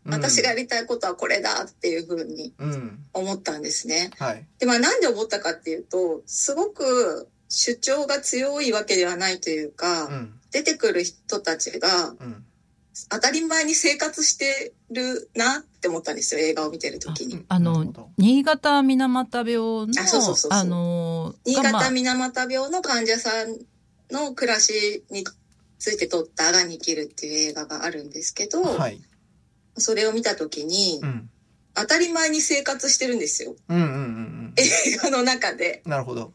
[SPEAKER 2] うん
[SPEAKER 4] 私がやりたいことはこれだっていうふうに
[SPEAKER 2] うん。
[SPEAKER 4] 思ったんですね。
[SPEAKER 2] はい。
[SPEAKER 4] で、まあなんで思ったかっていうと、すごく主張が強いわけではないというか、
[SPEAKER 2] うん。
[SPEAKER 4] 出てくる人たちが
[SPEAKER 2] うん。
[SPEAKER 4] 当たり前に生活してるなって思ったんですよ、映画を見てる時に。
[SPEAKER 3] あの新潟水俣病の
[SPEAKER 4] あそうそうそうそう
[SPEAKER 3] あの
[SPEAKER 4] 新
[SPEAKER 3] がまあ
[SPEAKER 4] 潟水俣病の患者さんの暮らしについて撮った「あがに生きる」っていう映画があるんですけど、
[SPEAKER 2] はい。
[SPEAKER 4] それを見た時に、
[SPEAKER 2] うん。
[SPEAKER 4] 当たり前に生活してるんですよ。
[SPEAKER 2] うんうんうんうん。
[SPEAKER 4] 映画の中で。
[SPEAKER 2] なるほど。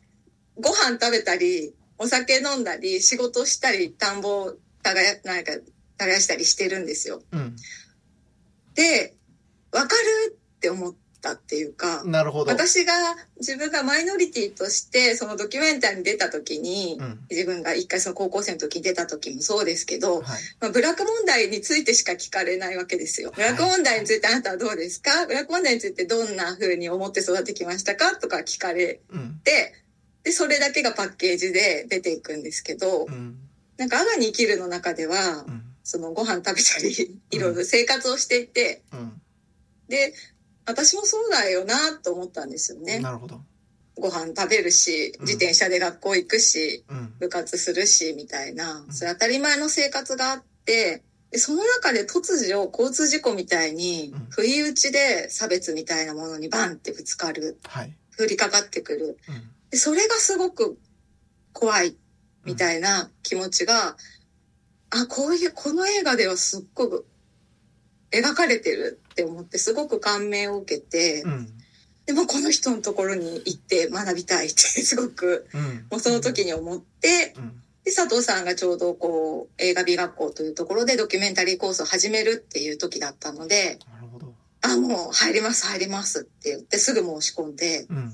[SPEAKER 4] ご飯食べたり、お酒飲んだり、仕事したり、田んぼを耕なんか耕したりしてるんですよ。
[SPEAKER 2] うん。
[SPEAKER 4] で、わかるって思ったっていうか、
[SPEAKER 2] なるほど。
[SPEAKER 4] 私が自分がマイノリティとしてそのドキュメンタリーに出た時に、
[SPEAKER 2] うん。
[SPEAKER 4] 自分が一回その高校生の時に出た時もそうですけど、
[SPEAKER 2] はい。
[SPEAKER 4] まあ、ブラック問題についてしか聞かれないわけですよ。ブラック問題についてあなたはどうですか？ブラック問題についてどんな風に思って育ってきましたか？とか聞かれ
[SPEAKER 2] うん。
[SPEAKER 4] て、で、それだけがパッケージで出ていくんですけど
[SPEAKER 2] う、ん。
[SPEAKER 4] なんか、アガに生きるの中では
[SPEAKER 2] う、ん。
[SPEAKER 4] そのご飯食べたり、いろいろ生活をしていて、
[SPEAKER 2] うん。
[SPEAKER 4] で、私もそうだよなと思ったんですよね。
[SPEAKER 2] なるほど。
[SPEAKER 4] ご飯食べるし、
[SPEAKER 2] うん
[SPEAKER 4] 自転車で学校行くし、
[SPEAKER 2] うん。
[SPEAKER 4] 部活するし、みたいな
[SPEAKER 2] う、ん
[SPEAKER 4] それ当たり前の生活があって、でその中で突如交通事故みたいに
[SPEAKER 2] うん、
[SPEAKER 4] 不意打ちで差別みたいなものにバンってぶつかる、
[SPEAKER 2] はい。
[SPEAKER 4] 降りかかってくる。
[SPEAKER 2] うん。
[SPEAKER 4] でそれがすごく怖いみたいな気持ちが、あ、こういう、この映画ではすっごく描かれてるって思って、すごく感銘を受けて、
[SPEAKER 2] うん。
[SPEAKER 4] でもこの人のところに行って学びたいってすごく、
[SPEAKER 2] うん。
[SPEAKER 4] もうその時に思って、
[SPEAKER 2] うん。
[SPEAKER 4] で、佐藤さんがちょうどこう、映画美学校というところでドキュメンタリーコースを始めるっていう時だったので、
[SPEAKER 2] なるほど。
[SPEAKER 4] あ、もう入ります、入りますって言ってすぐ申し込んで、
[SPEAKER 2] うん。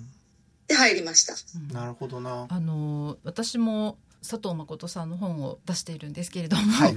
[SPEAKER 4] で、入りました。
[SPEAKER 3] うん
[SPEAKER 2] なるほどな。
[SPEAKER 3] あの私も佐藤誠さんの本を出しているんですけれども、
[SPEAKER 2] はい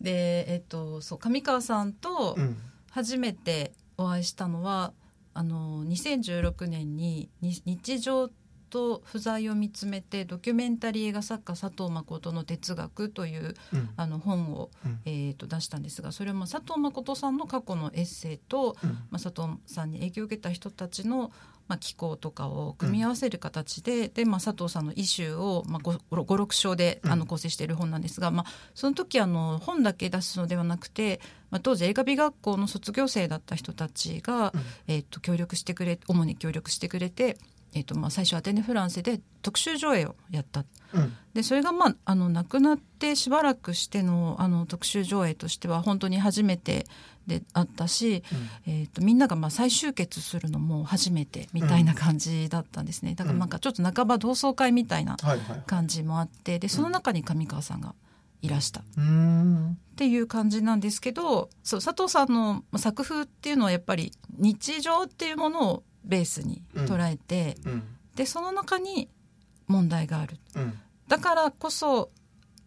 [SPEAKER 3] でえっとそう上川さんと
[SPEAKER 2] うん。
[SPEAKER 3] 初めてお会いしたのはあの2016年にに日常と不在を見つめてドキュメンタリー映画作家佐藤誠の哲学という
[SPEAKER 2] うん。
[SPEAKER 3] あの本を、
[SPEAKER 2] うん
[SPEAKER 3] えー、と出したんですがそれも佐藤誠さんの過去のエッセイと、
[SPEAKER 2] うん。
[SPEAKER 3] まあ、佐藤さんに影響を受けた人たちの、まあ、機構とかを組み合わせる形で,、でまあ、佐藤さんのイシューを、まあ、56章であ
[SPEAKER 2] うん。
[SPEAKER 3] の構成している本なんですが、まあ、その時あの本だけ出すのではなくて、まあ、当時映画美学校の卒業生だった人たちが、
[SPEAKER 2] うん。
[SPEAKER 3] えー、と協力してくれ主に協力してくれて、えーとまあ、最初アテネ・フランセで特集上映をやった。
[SPEAKER 2] うん。
[SPEAKER 3] でそれがまああの亡くなってしばらくしてのあの特集上映としては本当に初めてであったし、えー、とみんながまあ再集結するのも初めてみたいな感じだったんですね、だからなんかちょっと半ば同窓会みたいな
[SPEAKER 2] はいはい。
[SPEAKER 3] 感じもあってでその中に上川さんがいらしたっ。ていう感じなんですけどそう佐藤さんの作風っていうのはやっぱり日常っていうものをベースに捉えて、
[SPEAKER 2] うん。
[SPEAKER 3] でその中に問題がある
[SPEAKER 2] うん。
[SPEAKER 3] だからこそ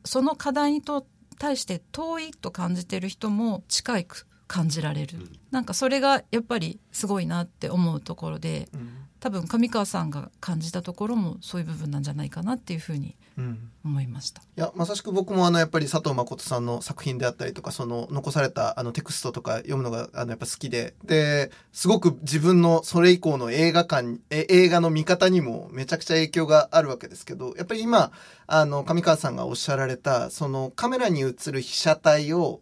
[SPEAKER 3] その課題にと対して遠いと感じてる人も近いく感じられる、
[SPEAKER 1] うん
[SPEAKER 3] なんかそれがやっぱりすごいなって思うところで
[SPEAKER 2] うん。
[SPEAKER 3] 多分上川さんが感じたところもそういう部分なんじゃないかなっていうふうに
[SPEAKER 2] うん
[SPEAKER 3] 思いました。
[SPEAKER 2] いやまさしく僕もあのやっぱり佐藤誠さんの作品であったりとかその残されたあのテクストとか読むのがあのやっぱ好きでですごく自分のそれ以降の映画館え映画の見方にもめちゃくちゃ影響があるわけですけどやっぱり今あの上川さんがおっしゃられたそのカメラに映る被写体を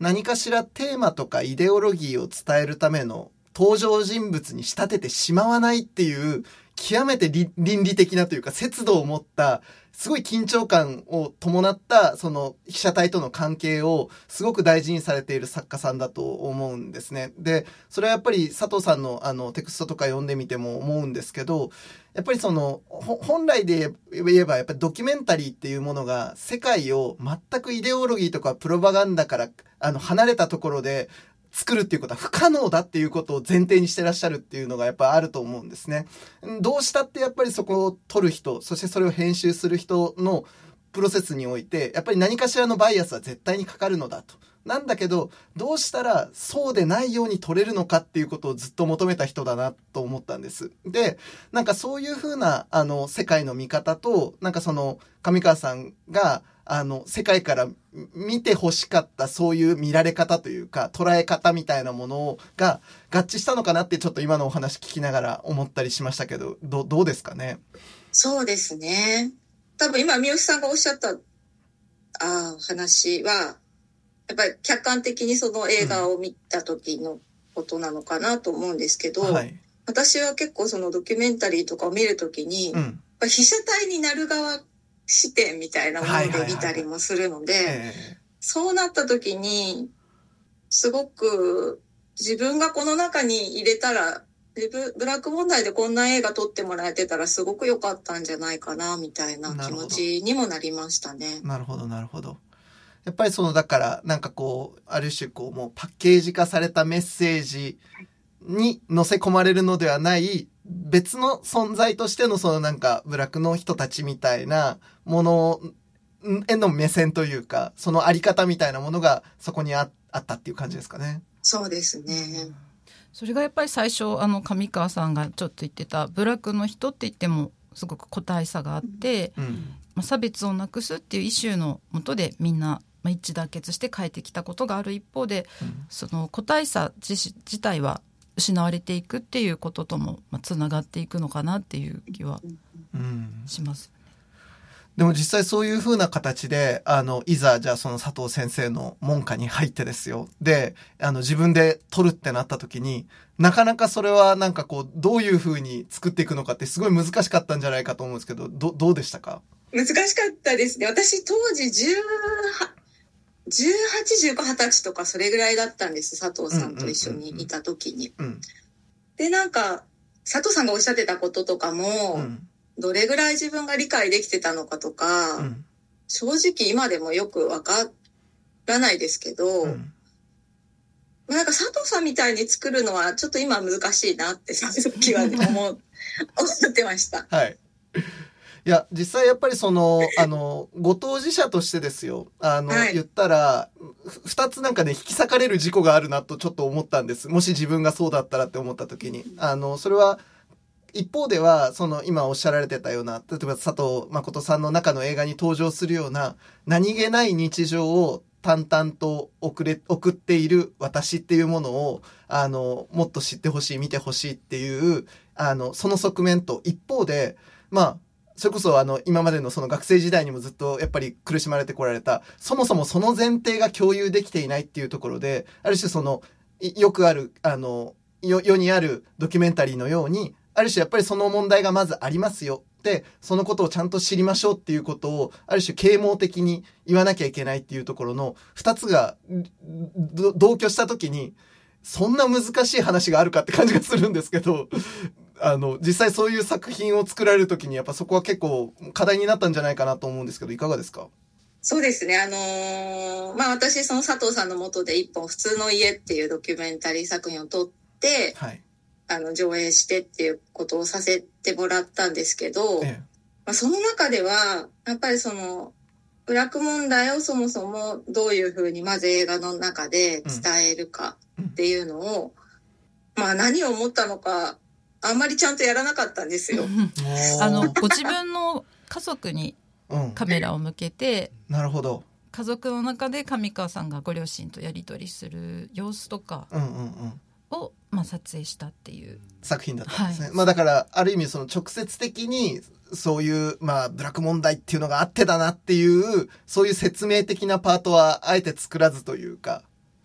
[SPEAKER 2] 何かしらテーマとかイデオロギーを伝えるための登場人物に仕立ててしまわないっていう極めて倫理的なというか節度を持ったすごい緊張感を伴ったその被写体との関係をすごく大事にされている作家さんだと思うんですね。で、それはやっぱり佐藤さんのあのテクストとか読んでみても思うんですけど、やっぱりその本来で言えばやっぱりドキュメンタリーっていうものが世界を全くイデオロギーとかプロパガンダからあの離れたところで作るっていうことは不可能だっていうことを前提にしてらっしゃるっていうのがやっぱあると思うんですね。どうしたってやっぱりそこを撮る人、そしてそれを編集する人のプロセスにおいて、やっぱり何かしらのバイアスは絶対にかかるのだと。なんだけど、どうしたらそうでないように撮れるのかっていうことをずっと求めた人だなと思ったんです。で、なんかそういうふうな、あの、世界の見方と、なんかその、上川さんが、あの、世界から見て欲しかったそういう見られ方というか、捉え方みたいなものが合致したのかなってちょっと今のお話聞きながら思ったりしましたけど、どどうですかね？
[SPEAKER 4] そうですね。多分今、三好さんがおっしゃった、あー話は、やっぱり客観的にその映画を見た時のことなのかなと思うんですけど、
[SPEAKER 2] はい。
[SPEAKER 4] 私は結構そのドキュメンタリーとかを見るときに、やっ
[SPEAKER 2] うん。
[SPEAKER 4] ぱ被写体になる側視点みたいなもので見たりもするので、
[SPEAKER 2] え
[SPEAKER 4] そうなった時に、すごく自分がこの中に入れたら、ブブラック問題でこんな映画撮ってもらえてたらすごく良かったんじゃないかな、みたいな気持ちにもなりましたね
[SPEAKER 2] え。なるほど、なるほど。やっぱりその、だから、なんかこう、ある種こう、もうパッケージ化されたメッセージに載せ込まれるのではない、別の存在としてのそのなんか、ブラックの人たちみたいなものへの目線というか、そのあり方みたいなものがそこにああったっていう感じですかね。
[SPEAKER 4] そうですね。
[SPEAKER 3] それがやっぱり最初あの上川さんがちょっと言ってたブラックの人って言ってもすごく個体差があって、
[SPEAKER 2] うん。
[SPEAKER 3] まあ、差別をなくすっていうイシューのもとでみんな、まあ、一致団結して変えてきたことがある一方で
[SPEAKER 2] うん
[SPEAKER 3] その個体差自自体は失われていくっていうことともまあつながっていくのかなっていう気は
[SPEAKER 2] うん。
[SPEAKER 3] します。
[SPEAKER 2] でも実際そういう風な形で、あの、いざ、じゃあその佐藤先生の門下に入ってですよ。で、あの、自分で取るってなった時に、なかなかそれはなんかこう、どういう風に作っていくのかってすごい難しかったんじゃないかと思うんですけど、ど、どうでしたか？
[SPEAKER 4] 難しかったですね。私当時18、18、19、20歳とかそれぐらいだったんです。佐藤さんと一緒にいた時に。
[SPEAKER 2] うん。
[SPEAKER 4] で、なんか、佐藤さんがおっしゃってたこととかも、
[SPEAKER 2] うん。
[SPEAKER 4] どれぐらい自分が理解できてたのかとか、
[SPEAKER 2] うん。
[SPEAKER 4] 正直今でもよくわからないですけど、
[SPEAKER 2] うん。
[SPEAKER 4] まあなんか佐藤さんみたいに作るのはちょっと今難しいなってその時はね *laughs* 思ってました。
[SPEAKER 2] はい。いや、実際やっぱりその、*laughs* あの、ご当事者としてですよ。あの、
[SPEAKER 4] はい
[SPEAKER 2] 言ったら、ふ二つなんかね、引き裂かれる事故があるなとちょっと思ったんです。もし自分がそうだったらって思った時に。あの、それは、一方では、その、今おっしゃられてたような、例えば佐藤誠さんの中の映画に登場するような、何気ない日常を淡々と送れ、送っている私っていうものを、あの、もっと知ってほしい、見てほしいっていう、あの、その側面と、一方で、まあ、それこそあの、今までのその学生時代にもずっとやっぱり苦しまれてこられた、そもそもその前提が共有できていないっていうところで、ある種その、よくある、あの、世にあるドキュメンタリーのように、ある種やっぱりその問題がまずありますよ。で、そのことをちゃんと知りましょうっていうことを、ある種啓蒙的に言わなきゃいけないっていうところの、二つが、同居した時に、そんな難しい話があるかって感じがするんですけど、あの、実際そういう作品を作られる時に、やっぱそこは結構課題になったんじゃないかなと思うんですけど、いかがですか？
[SPEAKER 4] そうですね。あのーまあ私その佐藤さんのもとで一本普通の家っていうドキュメンタリー作品を撮って、
[SPEAKER 2] はい。
[SPEAKER 4] あの上映してっていうことをさせてもらったんですけど、
[SPEAKER 2] え
[SPEAKER 4] まあ、その中では、やっぱりその、ブラック問題をそもそもどういうふうにまず映画の中で伝えるかっていうのを、まあ何を思ったのかあんまりちゃんとやらなかったんですよ。*laughs*
[SPEAKER 3] あのご自分の家族に
[SPEAKER 2] うん、
[SPEAKER 3] カメラを向けて
[SPEAKER 2] なるほど。
[SPEAKER 3] 家族の中で上川さんがご両親とやり取りする様子とか
[SPEAKER 2] うんうんうん。
[SPEAKER 3] を、まあ、撮影したっていう
[SPEAKER 2] 作品だったんですね。
[SPEAKER 3] はい
[SPEAKER 2] まあだから、ある意味その直接的に、そういう、まあ、ブラック問題っていうのがあってだなっていう、そういう説明的なパートは、あえて作らずというか、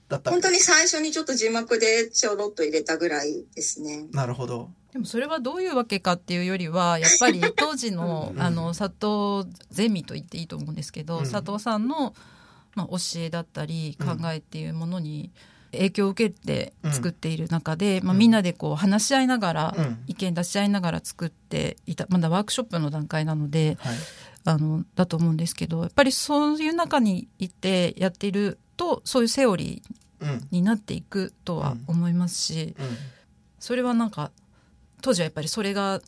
[SPEAKER 2] だったわ
[SPEAKER 4] 本当に最初にちょっと字幕でちょろっと入れたぐらいですね。
[SPEAKER 2] なるほど。
[SPEAKER 3] でもそれはどういうわけかっていうよりは *laughs* やっぱり当時の
[SPEAKER 2] うん。
[SPEAKER 3] あの佐藤ゼミと言っていいと思うんですけど、
[SPEAKER 2] うん。
[SPEAKER 3] 佐藤さんの、まあ、教えだったり
[SPEAKER 2] うん。
[SPEAKER 3] 考えっていうものに影響を受けて作っている中で、まあ、
[SPEAKER 2] うん。
[SPEAKER 3] みんなでこう話し合いながら、
[SPEAKER 2] うん。
[SPEAKER 3] 意見出し合いながら作っていたまだワークショップの段階なので
[SPEAKER 2] はい。
[SPEAKER 3] あのだと思うんですけどやっぱりそういう中にいてやっているとそういうセオリー
[SPEAKER 2] うん。
[SPEAKER 3] になっていくとは思いますし、
[SPEAKER 2] うん。
[SPEAKER 3] それはなんか当時はやっぱりそれが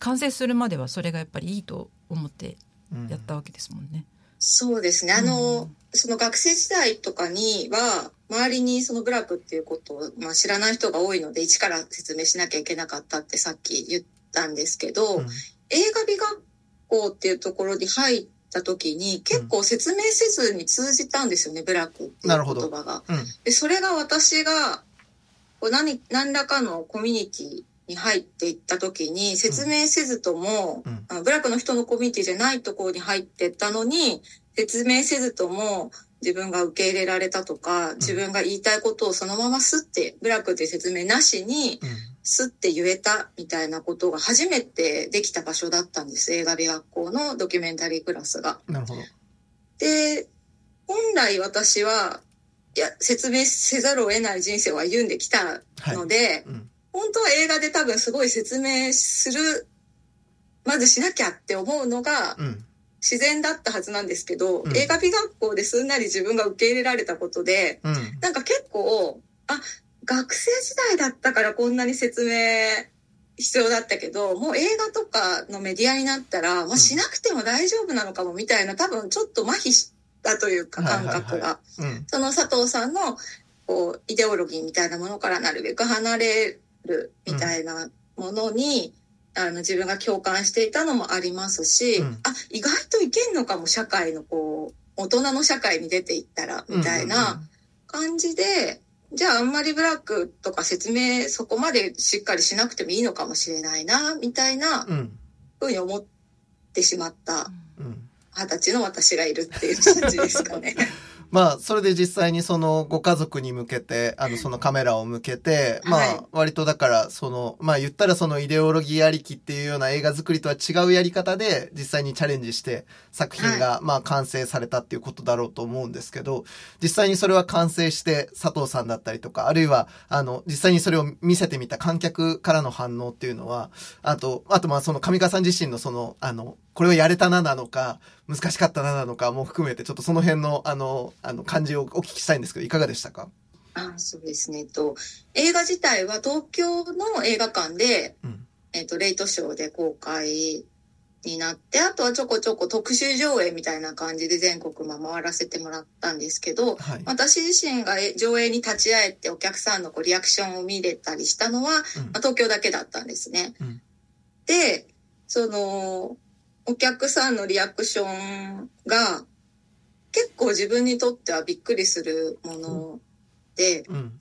[SPEAKER 3] 完成するまではそれがやっぱりいいと思って
[SPEAKER 2] うん
[SPEAKER 3] やったわけですもんね。
[SPEAKER 4] そうですね。あの、
[SPEAKER 3] うん
[SPEAKER 4] その学生時代とかには、周りにそのブラックっていうことを、まあ、知らない人が多いので、一から説明しなきゃいけなかったってさっき言ったんですけど、
[SPEAKER 2] うん
[SPEAKER 4] 映画美学校っていうところに入った時に結構説明せずに通じたんですよね、ブラックっていう言葉が。
[SPEAKER 2] うん。
[SPEAKER 4] で、それが私が、こう何、何らかのコミュニティに入っていった時に、説明せずとも、
[SPEAKER 2] うん
[SPEAKER 4] あのブラックの人のコミュニティじゃないところに入っていったのに、説明せずとも自分が受け入れられたとか、自分が言いたいことをそのまますって、ブラックって説明なしに、
[SPEAKER 2] うん。
[SPEAKER 4] すって言えたみたいなことが初めてできた場所だったんです。映画美学校のドキュメンタリークラスが。
[SPEAKER 2] なるほど。
[SPEAKER 4] で、本来私は、いや、説明せざるを得ない人生を歩んできた
[SPEAKER 2] はい。
[SPEAKER 4] ので、
[SPEAKER 2] うん。
[SPEAKER 4] 本当は映画で多分すごい説明する、まずしなきゃって思うのが
[SPEAKER 2] うん。
[SPEAKER 4] 自然だったはずなんですけど、
[SPEAKER 2] うん
[SPEAKER 4] 映画美学校ですんなり自分が受け入れられたことで、
[SPEAKER 2] うん。
[SPEAKER 4] なんか結構、あ、学生時代だったからこんなに説明必要だったけど、もう映画とかのメディアになったら、まあ、しなくても大丈夫なのかもみたいな、多分ちょっと麻痺したというか感覚が。
[SPEAKER 2] うん。
[SPEAKER 4] その佐藤さんのこうイデオロギーみたいなものからなるべく離れるみたいなものに、あの自分が共感していたのもありますし、
[SPEAKER 2] うん。
[SPEAKER 4] あ意外といけんのかも社会のこう大人の社会に出ていったらみたいな感じで、じゃああんまりブラックとか説明そこまでしっかりしなくてもいいのかもしれないなみたいな。ふうに思ってしまった
[SPEAKER 2] うん。
[SPEAKER 4] 二十歳の私がいるっていう感じですかね。*laughs*
[SPEAKER 2] まあ、それで実際にそのご家族に向けて、あの、そのカメラを向けて、ま
[SPEAKER 4] はい。
[SPEAKER 2] あ、割とだから、その、まあ言ったらそのイデオロギーありきっていうような映画作りとは違うやり方で、実際にチャレンジして作品が、まあ完成されたっていうことだろうと思うんですけど、実際にそれは完成して佐藤さんだったりとか、あるいは、あの、実際にそれを見せてみた観客からの反応っていうのは、あと、あとまあその上川さん自身のその、あの、これをやれたななのか、難しかったななのかも含めて、ちょっとその辺の、あの、あの、感じをお聞きしたいんですけど、いかがでしたか？
[SPEAKER 4] あそうですね。えっと、映画自体は東京の映画館で、
[SPEAKER 2] うん。
[SPEAKER 4] えっと、レイトショーで公開になって、あとはちょこちょこ特集上映みたいな感じで全国まあ回らせてもらったんですけど、
[SPEAKER 2] はい。
[SPEAKER 4] 私自身がえ上映に立ち会えてお客さんのこうリアクションを見れたりしたのは、まあ、東京だけだったんですね。
[SPEAKER 2] うん
[SPEAKER 4] で、その、お客さんのリアクションが結構自分にとってはびっくりするもので、
[SPEAKER 2] うん。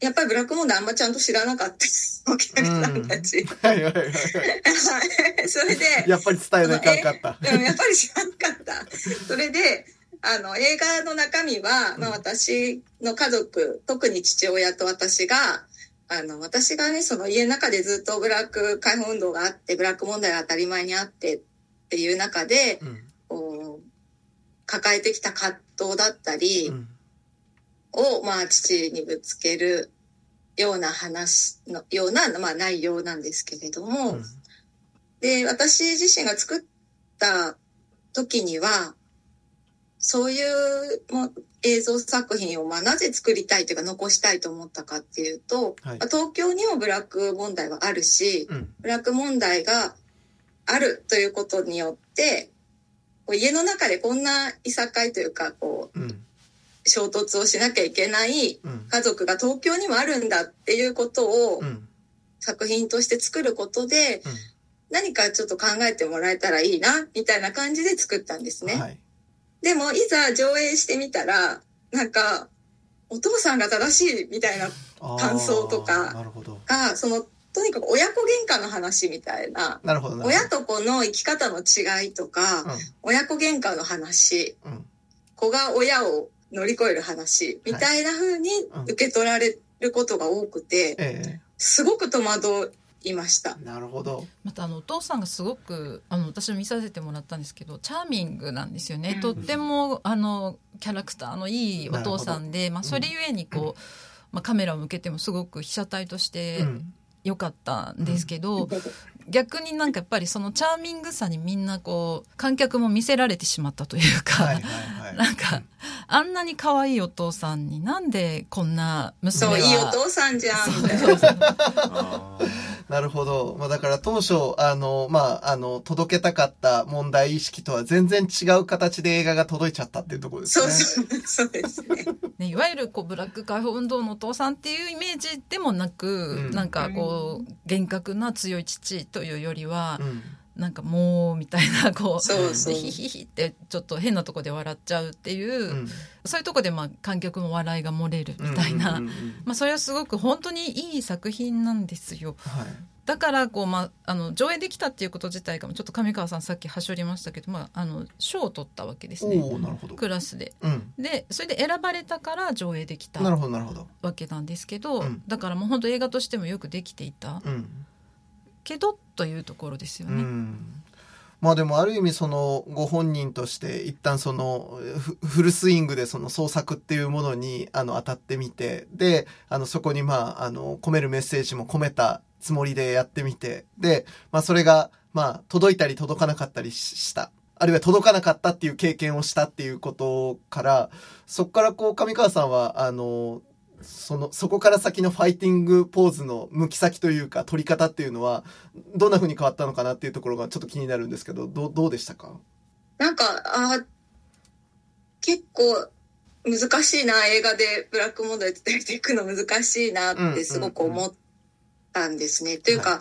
[SPEAKER 4] やっぱりブラックモンダーあんまちゃんと知らなかった *laughs* お客さんたち。
[SPEAKER 2] はいはいはい *laughs*
[SPEAKER 4] それで、
[SPEAKER 2] やっぱり伝えなきゃかった。
[SPEAKER 4] うんやっぱり知らなかった。それで、あの、映画の中身は、まあ私の家族、特に父親と私が、あの、私がね、その家の中でずっとブラック解放運動があって、ブラック問題が当たり前にあってっていう中で、
[SPEAKER 2] うん。
[SPEAKER 4] こう抱えてきた葛藤だったり
[SPEAKER 2] うん。
[SPEAKER 4] を、まあ父にぶつけるような話のような、まあ内容なんですけれども、で、私自身が作った時には、そういうもう映像作品をまあなぜ作りたいというか残したいと思ったかっていうと、
[SPEAKER 2] はい
[SPEAKER 4] まあ東京にもブラック問題はあるし、
[SPEAKER 2] うん。
[SPEAKER 4] ブラック問題があるということによって、こう家の中でこんないさかいというか、こう、
[SPEAKER 2] うん。
[SPEAKER 4] 衝突をしなきゃいけない
[SPEAKER 2] うん。
[SPEAKER 4] 家族が東京にもあるんだっていうことを、
[SPEAKER 2] うん。
[SPEAKER 4] 作品として作ることで、
[SPEAKER 2] うん
[SPEAKER 4] 何かちょっと考えてもらえたらいいな、みたいな感じで作ったんですね。
[SPEAKER 2] はい。
[SPEAKER 4] でも、いざ上映してみたら、なんか、お父さんが正しいみたいな感想とか。が、その、とにかく親子喧嘩の話みたいな、
[SPEAKER 2] なるほどなるほど。
[SPEAKER 4] 親と子の生き方の違いとか、親子喧嘩の話、
[SPEAKER 2] うん。うん。
[SPEAKER 4] 子が親を乗り越える話、みたいな風に受け取られることが多くて、
[SPEAKER 2] え
[SPEAKER 4] すごく戸惑いました
[SPEAKER 2] え。なるほど。
[SPEAKER 3] またあのお父さんがすごくあの私も見させてもらったんですけどチャーミングなんですよね、
[SPEAKER 4] うん
[SPEAKER 3] とってもあのキャラクターのいいお父さんで、まあ、それゆえにこう、まあ、カメラを向けてもすごく被写体として
[SPEAKER 2] うん。
[SPEAKER 3] 良かったんですけど、逆になんかやっぱりそのチャーミングさにみんなこう観客も見せられてしまったというか、
[SPEAKER 2] はいはいはい。
[SPEAKER 3] なんかあんなに可愛いお父さんになんでこんな娘は
[SPEAKER 4] そう、いいお父さんじゃん、みたいな。
[SPEAKER 2] なるほど。まあだから当初、あの、まあ、あの、届けたかった問題意識とは全然違う形で映画が届いちゃったっていうところですね。
[SPEAKER 4] そうそう、そうですね。*laughs*
[SPEAKER 3] ね、いわゆるこうブラック解放運動のお父さんっていうイメージでもなく、
[SPEAKER 2] うん
[SPEAKER 3] なんかこう厳格な強い父というよりは、
[SPEAKER 2] うん。
[SPEAKER 3] なんかもうみたいな *laughs* こうヒヒヒってちょっと変なとこで笑っちゃうっていう、
[SPEAKER 2] うん。
[SPEAKER 3] そういうとこでまあ観客も笑いが漏れるみたいな、まあ、それはすごく本当にいい作品なんですよ。
[SPEAKER 2] はい。
[SPEAKER 3] だからこう、まあ、あの上映できたっていうこと自体がちょっと上川さんさっきはしょりましたけど、まあ、あの賞を取ったわけですね
[SPEAKER 2] おおなるほど。
[SPEAKER 3] クラスで。
[SPEAKER 2] うん。
[SPEAKER 3] でそれで選ばれたから上映できた
[SPEAKER 2] なるほど、なるほど。
[SPEAKER 3] わけなんですけど、
[SPEAKER 2] うん
[SPEAKER 3] だからもう本当映画としてもよくできていた
[SPEAKER 2] うん。
[SPEAKER 3] けどというところですよね。
[SPEAKER 2] まあでもある意味そのご本人として一旦そのフルスイングでその創作っていうものにあの当たってみてであのそこにまああの込めるメッセージも込めたつもりでやってみてでまあそれがまあ届いたり届かなかったりししたあるいは届かなかったっていう経験をしたっていうことからそこからこう上川さんはあのそのそこから先のファイティングポーズの向き先というか取り方っていうのはどんな風に変わったのかなっていうところがちょっと気になるんですけど、どう、どうでしたか？
[SPEAKER 4] なんか、あー結構難しいな、映画でブラック問題伝えていくの難しいなってすごく思ったんですね。というか、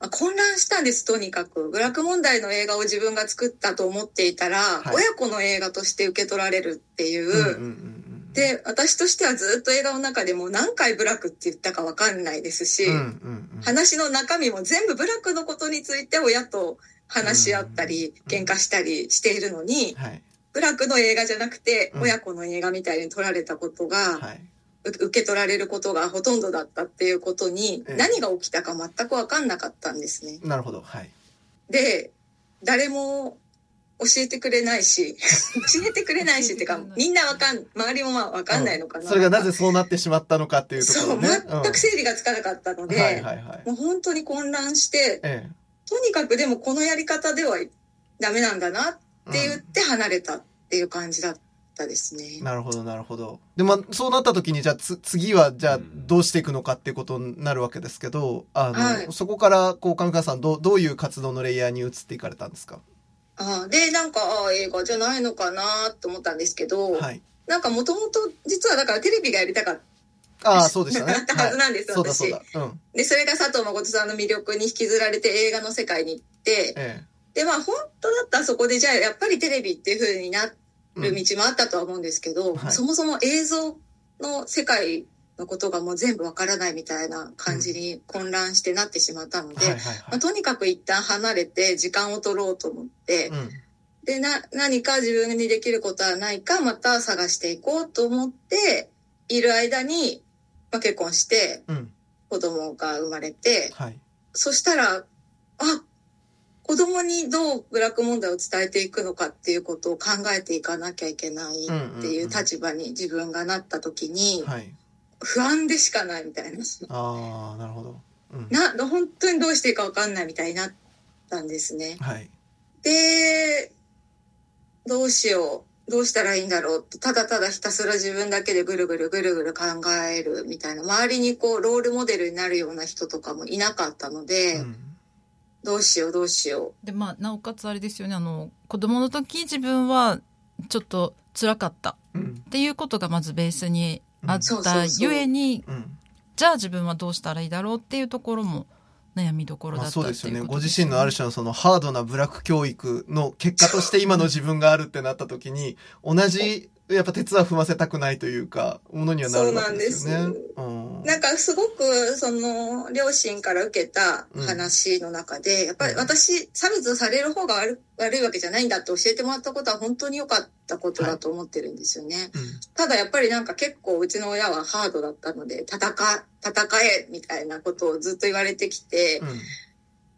[SPEAKER 4] まあ混乱したんです、とにかく。ブラック問題の映画を自分が作ったと思っていたら、
[SPEAKER 2] はい
[SPEAKER 4] 親子の映画として受け取られるっていう。
[SPEAKER 2] うんうんうん
[SPEAKER 4] で、私としてはずっと映画の中でも何回ブラックって言ったかわかんないですし、
[SPEAKER 2] うん、うんうんうん
[SPEAKER 4] 話の中身も全部ブラックのことについて親と話し合ったり、
[SPEAKER 2] うん
[SPEAKER 4] 喧嘩したりしているのに、
[SPEAKER 2] はい。
[SPEAKER 4] ブラックの映画じゃなくて
[SPEAKER 2] うん
[SPEAKER 4] 親子の映画みたいに撮られたことが、
[SPEAKER 2] はい。
[SPEAKER 4] う受け取られることがほとんどだったっていうことに
[SPEAKER 2] ええ
[SPEAKER 4] 何が起きたか全くわかんなかったんですね。
[SPEAKER 2] なるほど。はい。
[SPEAKER 4] で、誰も教えてくれないし、*laughs* 教えてくれないしっていうか、みんなわかん、周りもまあわかんないのかな。
[SPEAKER 2] それがなぜそうなってしまったのかっていうとこ
[SPEAKER 4] そう、
[SPEAKER 2] ろね。
[SPEAKER 4] 全く整理がつかなかったので、
[SPEAKER 2] うんはいはいはい。
[SPEAKER 4] もう本当に混乱して、
[SPEAKER 2] え
[SPEAKER 4] とにかくでもこのやり方ではダメなんだな
[SPEAKER 2] え。
[SPEAKER 4] って言って離れたっていう感じだったですね。
[SPEAKER 2] なるほど、なるほど。で、まあ、そうなった時に、じゃあ、つ、次は、じゃあ、
[SPEAKER 1] うん
[SPEAKER 2] どうしていくのかっていうことになるわけですけど、あの、
[SPEAKER 4] はい
[SPEAKER 2] そこから、こう、上川さん、どう、どういう活動のレイヤーに移っていかれたんですか？
[SPEAKER 4] ああで、なんか、ああ映画じゃないのかなと思ったんですけど、
[SPEAKER 2] はい。
[SPEAKER 4] なんかもともと実はだからテレビがやりたかった。
[SPEAKER 2] ああ、そうでしたね。
[SPEAKER 4] た *laughs* はずなんです
[SPEAKER 2] はい、
[SPEAKER 4] 私
[SPEAKER 2] そうん。
[SPEAKER 4] で、それが佐藤誠さんの魅力に引きずられて映画の世界に行って、
[SPEAKER 2] え
[SPEAKER 4] で、まあ本当だったらそこでじゃあやっぱりテレビっていう風にな
[SPEAKER 2] え。
[SPEAKER 4] る道もあったとは思うんですけど、
[SPEAKER 2] はい
[SPEAKER 4] そもそも映像の世界のことがもう全部わからないみたいな感じに混乱してなってしまったので、ま。とにかく一旦離れて時間を取ろうと思って、
[SPEAKER 2] うん。
[SPEAKER 4] で、な、何か自分にできることはないか、また探していこうと思って、いる間に、まあ、結婚して、
[SPEAKER 2] うん。
[SPEAKER 4] 子供が生まれて、
[SPEAKER 2] はい。
[SPEAKER 4] そしたら、あ、子供にどうブラック問題を伝えていくのかっていうことを考えていかなきゃいけないっていう立場に自分がなった時に、
[SPEAKER 2] はい。
[SPEAKER 4] 不安でしかないみたいな。
[SPEAKER 2] ああ、なるほど。うん。
[SPEAKER 4] な、本当にどうしていいかわかんないみたいになったんですね。
[SPEAKER 2] はい。
[SPEAKER 4] で、どうしよう。どうしたらいいんだろうって、ただただひたすら自分だけでぐるぐるぐるぐる考えるみたいな、周りにこう、ロールモデルになるような人とかもいなかったので、
[SPEAKER 2] うん。
[SPEAKER 4] どうしようどうしよ
[SPEAKER 3] でまあなおかつあれですよねあの子供の時自分はちょっと辛かった
[SPEAKER 2] うん。
[SPEAKER 3] っていうことがまずベースにあったゆえに
[SPEAKER 2] うん。
[SPEAKER 3] じゃあ自分はどうしたらいいだろうっていうところも悩みどころだった
[SPEAKER 2] そうですよね。ご自身のある種のそのハードなブラック教育の結果として今の自分があるってなった時に、同じ、やっぱ鉄は踏ませたくないというか、ものにはなるわけですよね。
[SPEAKER 4] そう
[SPEAKER 2] うん
[SPEAKER 4] なんかすごく、その、両親から受けた話の中で、やっぱり私、差別をされる方が悪悪いわけじゃないんだって教えてもらったことは本当に良かったことだと思ってるんですよね。ただやっぱりなんか結構うちの親はハードだったので、戦、戦えみたいなことをずっと言われてきて
[SPEAKER 2] う、ん。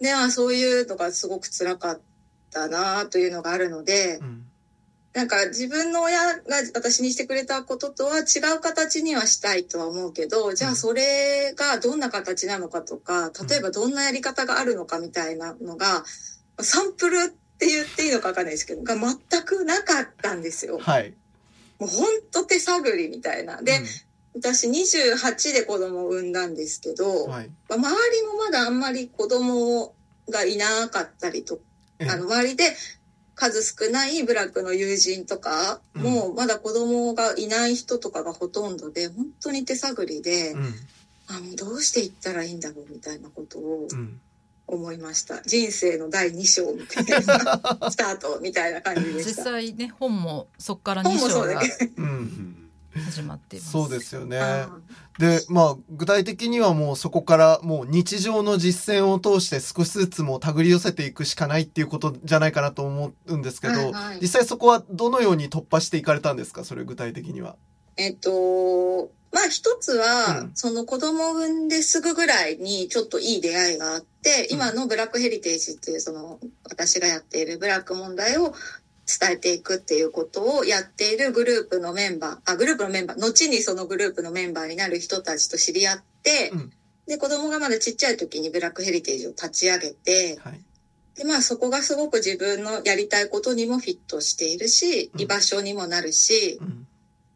[SPEAKER 4] で、まあそういうのがすごく辛かったなというのがあるので、
[SPEAKER 2] うん。
[SPEAKER 4] なんか自分の親が私にしてくれたこととは違う形にはしたいとは思うけど、じゃあそれがどんな形なのかとか、例えばどんなやり方があるのかみたいなのが、サンプルって言っていいのかわかんないですけど、が全くなかったんですよ。
[SPEAKER 2] はい。
[SPEAKER 4] もうほんと手探りみたいな。で、私28で子供を産んだんですけど、
[SPEAKER 2] うん、はい。
[SPEAKER 4] まあ周りもまだあんまり子供がいなかったりと
[SPEAKER 2] ええ
[SPEAKER 4] あの、周りで数少ないブラックの友人とかも、まだ子供がいない人とかがほとんどで、本当に手探りで、
[SPEAKER 2] うん。
[SPEAKER 4] あもうどうしていったらいいんだろうみたいなことを
[SPEAKER 2] うん。
[SPEAKER 4] 思いました。人生の第2章みたいな、*laughs* スタートみたいな感じでし
[SPEAKER 3] 実
[SPEAKER 4] た。
[SPEAKER 3] 際ね本もそこから2
[SPEAKER 4] 本もそうだ
[SPEAKER 3] 章が
[SPEAKER 4] けど。
[SPEAKER 2] うん。
[SPEAKER 3] 始まっています。
[SPEAKER 2] そうですよね。
[SPEAKER 4] あ
[SPEAKER 2] で、まあ、具体的にはもうそこからもう日常の実践を通して少しずつもう手繰り寄せていくしかないっていうことじゃないかなと思うんですけど、
[SPEAKER 4] はいはい。
[SPEAKER 2] 実際そこはどのように突破していかれたんですか？それ具体的には。
[SPEAKER 4] えっと、まあ一つは、
[SPEAKER 2] うん。
[SPEAKER 4] その子供を産んですぐぐらいにちょっといい出会いがあって、
[SPEAKER 2] うん
[SPEAKER 4] 今のブラックヘリテージっていうその私がやっているブラック問題を伝えていくっていうことをやっているグループのメンバー、あ、グループのメンバー、後にそのグループのメンバーになる人たちと知り合って、
[SPEAKER 2] うん
[SPEAKER 4] で、子供がまだちっちゃい時にブラックヘリテージを立ち上げて、
[SPEAKER 2] はい。
[SPEAKER 4] で、まあそこがすごく自分のやりたいことにもフィットしているし、
[SPEAKER 2] うん
[SPEAKER 4] 居場所にもなるし、
[SPEAKER 2] うん。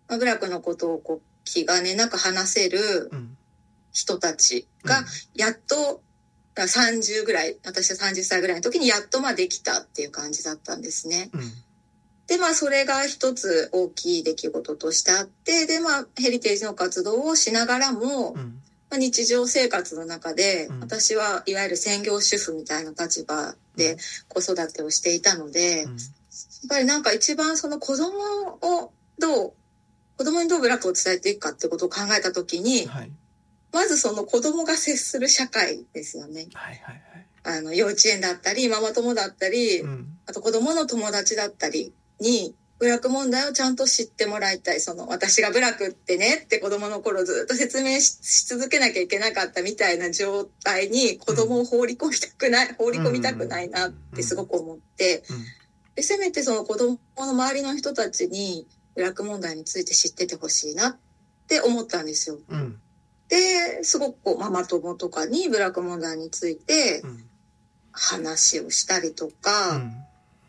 [SPEAKER 4] まあ、ブラックのことをこう気兼ねなく話せる
[SPEAKER 2] うん。
[SPEAKER 4] 人たちが、やっと、だから30ぐらい、私は30歳ぐらいの時にやっとまあできたっていう感じだったんですね。
[SPEAKER 2] うん。
[SPEAKER 4] で、まあそれが一つ大きい出来事としてあって、で、まあヘリテージの活動をしながらも、
[SPEAKER 2] うん。
[SPEAKER 4] まあ、日常生活の中で、
[SPEAKER 2] うん
[SPEAKER 4] 私はいわゆる専業主婦みたいな立場
[SPEAKER 2] う
[SPEAKER 4] で
[SPEAKER 2] ん
[SPEAKER 4] 子育てをしていたので、やっ
[SPEAKER 2] うん
[SPEAKER 4] ぱりなんか一番その子供をどう、子供にどうブラックを伝えていくかってことを考えた時に、
[SPEAKER 2] はい。
[SPEAKER 4] まずその子供が接する社会ですよね。
[SPEAKER 2] はいはいはい。
[SPEAKER 4] あの、幼稚園だったり、ママ友だったり、
[SPEAKER 2] うん。
[SPEAKER 4] あと子供の友達だったりに、ブラック問題をちゃんと知ってもらいたい。その、私がブラックってねって子供の頃ずっと説明しし続けなきゃいけなかったみたいな状態に子供を放り込みたくない、放り込みたくないなってすごく思って、でせめてその子供の周りの人たちにブラック問題について知っててほしいなって思ったんですよ。
[SPEAKER 2] うん。うん。
[SPEAKER 4] で、すごくこうママ友とかにブラック問題について
[SPEAKER 2] うん。
[SPEAKER 4] 話をしたりとか、
[SPEAKER 2] うん。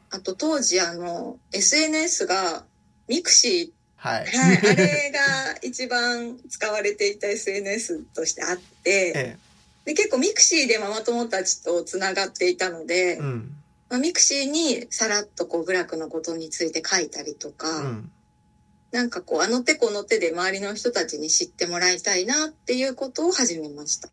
[SPEAKER 4] あと当時あの SNS がミクシ
[SPEAKER 2] はい。
[SPEAKER 4] ー、はい、あれが一番使われていた SNS としてあって、*laughs*
[SPEAKER 2] え
[SPEAKER 4] で結構ミクシーでママ友たちとつながっていたので、
[SPEAKER 2] え。うん。
[SPEAKER 4] まあ、ミクシーにさらっとこうブラックのことについて書いたりとか、
[SPEAKER 2] うん。
[SPEAKER 4] なんかこうあの手この手で周りの人たちに知ってもらいたいなっていうことを始めました。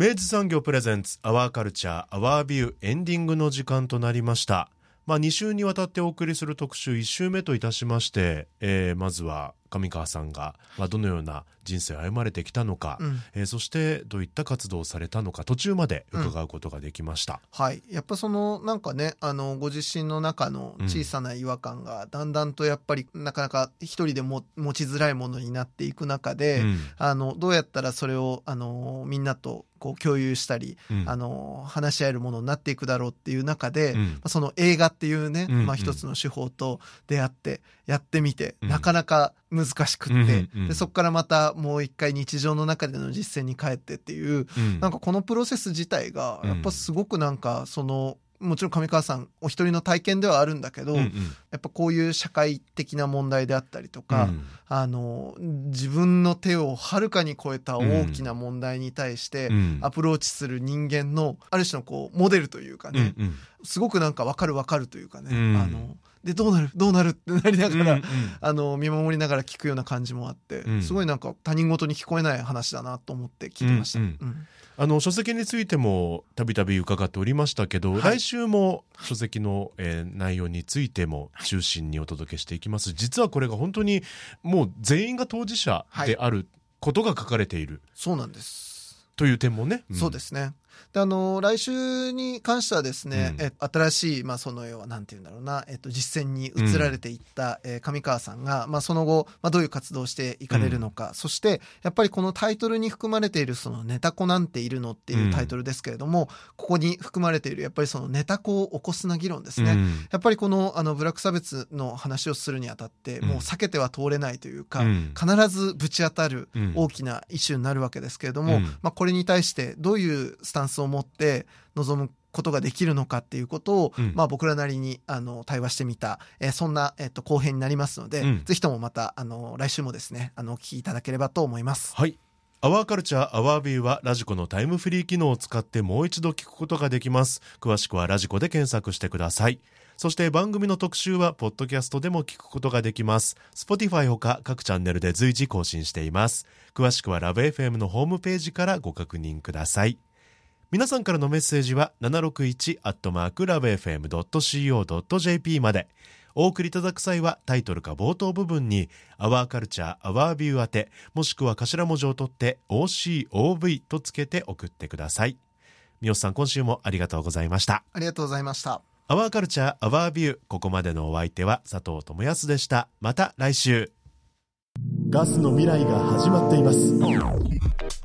[SPEAKER 1] 明治産業プレゼンツアワーカルチャーアワービューエンディングの時間となりましたまあ2週にわたってお送りする特集1週目といたしまして、えーまずは上川さんが、まあ、どのような人生を歩まれてきたのか、
[SPEAKER 2] うん。
[SPEAKER 1] えーそしてどういった活動をされたのか途中まで伺うことができました、
[SPEAKER 2] はい。やっぱその、なんかね、あの、ご自身の中の小さな違和感が、だんだんとやっぱり、なかなか一人でも持ちづらいものになっていく中で、
[SPEAKER 1] うん。
[SPEAKER 2] あの、どうやったらそれを、あの、みんなと、こう、共有したり、
[SPEAKER 1] うん。
[SPEAKER 2] あの、話し合えるものになっていくだろうっていう中で、
[SPEAKER 1] うん。
[SPEAKER 2] まあその映画っていうね、
[SPEAKER 1] うん。
[SPEAKER 2] まあ一つの手法と出会って、やってみて、
[SPEAKER 1] うん。
[SPEAKER 2] なかなか難しくって、
[SPEAKER 1] うんうんうん。
[SPEAKER 2] で、そこからまたもう一回日常の中での実践に帰ってっていう、
[SPEAKER 1] うん。
[SPEAKER 2] なんかこのプロセス自体が、
[SPEAKER 1] うん。
[SPEAKER 2] やっぱすごくなんか、その、もちろん上川さんお一人の体験ではあるんだけど、
[SPEAKER 1] うんうん。
[SPEAKER 2] やっぱこういう社会的な問題であったりとか、
[SPEAKER 1] うん。
[SPEAKER 2] あの、自分の手をはるかに超えた大きな問題に対して
[SPEAKER 1] うん。
[SPEAKER 2] アプローチする人間の、ある種のこう、モデルというかね、
[SPEAKER 1] うんうん。
[SPEAKER 2] すごくなんかわかるわかるというかね、
[SPEAKER 1] うん。
[SPEAKER 2] あの、でどうなるどうなるってなりながら、
[SPEAKER 1] うんうん。
[SPEAKER 2] あの見守りながら聞くような感じもあって、
[SPEAKER 1] うん。
[SPEAKER 2] すごいなんか他人事に聞こえない話だなと思って聞いてました。
[SPEAKER 1] あの書籍についてもたびたび伺っておりましたけど、
[SPEAKER 2] はい。
[SPEAKER 1] 来週も書籍の、えー内容についても中心にお届けしていきます、実はこれが本当にもう全員が当事者であることが書かれている。
[SPEAKER 2] そうなんです。
[SPEAKER 1] という点もね、ん。
[SPEAKER 2] そうですね。であの来週に関してはですね、
[SPEAKER 1] うん。
[SPEAKER 2] え新しい、まあ、その要はなんて言うんだろうな、えっと、実践に移られていった、えー上川さんが、まあ、その後、まあ、どういう活動をしていかれるのか、そしてやっぱりこのタイトルに含まれているその「ネタ子なんているの?」っていうタイトルですけれども、ここに含まれているやっぱりそのネタ子を起こすな議論ですね。
[SPEAKER 1] うん。
[SPEAKER 2] やっぱりこのあのブラック差別の話をするにあたって、
[SPEAKER 1] うん。
[SPEAKER 2] もう避けては通れないというか、
[SPEAKER 1] うん。
[SPEAKER 2] 必ずぶち当たる
[SPEAKER 1] うん。
[SPEAKER 2] 大きなイシューになるわけですけれども、
[SPEAKER 1] うん。
[SPEAKER 2] まあ、これに対してどういうスタンスを持って臨むことができるのかっていうことを、
[SPEAKER 1] うん
[SPEAKER 2] まあ、僕らなりにあの対話してみた、えーそんな、えっと後編になりますので、
[SPEAKER 1] うん
[SPEAKER 2] ぜひともまたあの来週もですねあのお聞きいただければと思います。
[SPEAKER 1] はい。アワーカルチャーアワービューはラジコのタイムフリー機能を使ってもう一度聞くことができます。詳しくはラジコで検索してください。そして番組の特集はポッドキャストでも聞くことができます。Spotify ほか各チャンネルで随時更新しています。詳しくはラブ f m のホームページからご確認ください。皆さんからのメッセージは761アットマークラブ FM.co.jp まで。お送りいただく際はタイトルか冒頭部分に「アワーカルチャーアワービュー宛てもしくは頭文字を取って OCOV とつけて送ってください。三好さん今週もありがとうございました。
[SPEAKER 2] ありがとうございました。
[SPEAKER 1] アワーカルチャーアワービューここまでのお相手は佐藤智康でした。また来週。ガスの未来が始まっています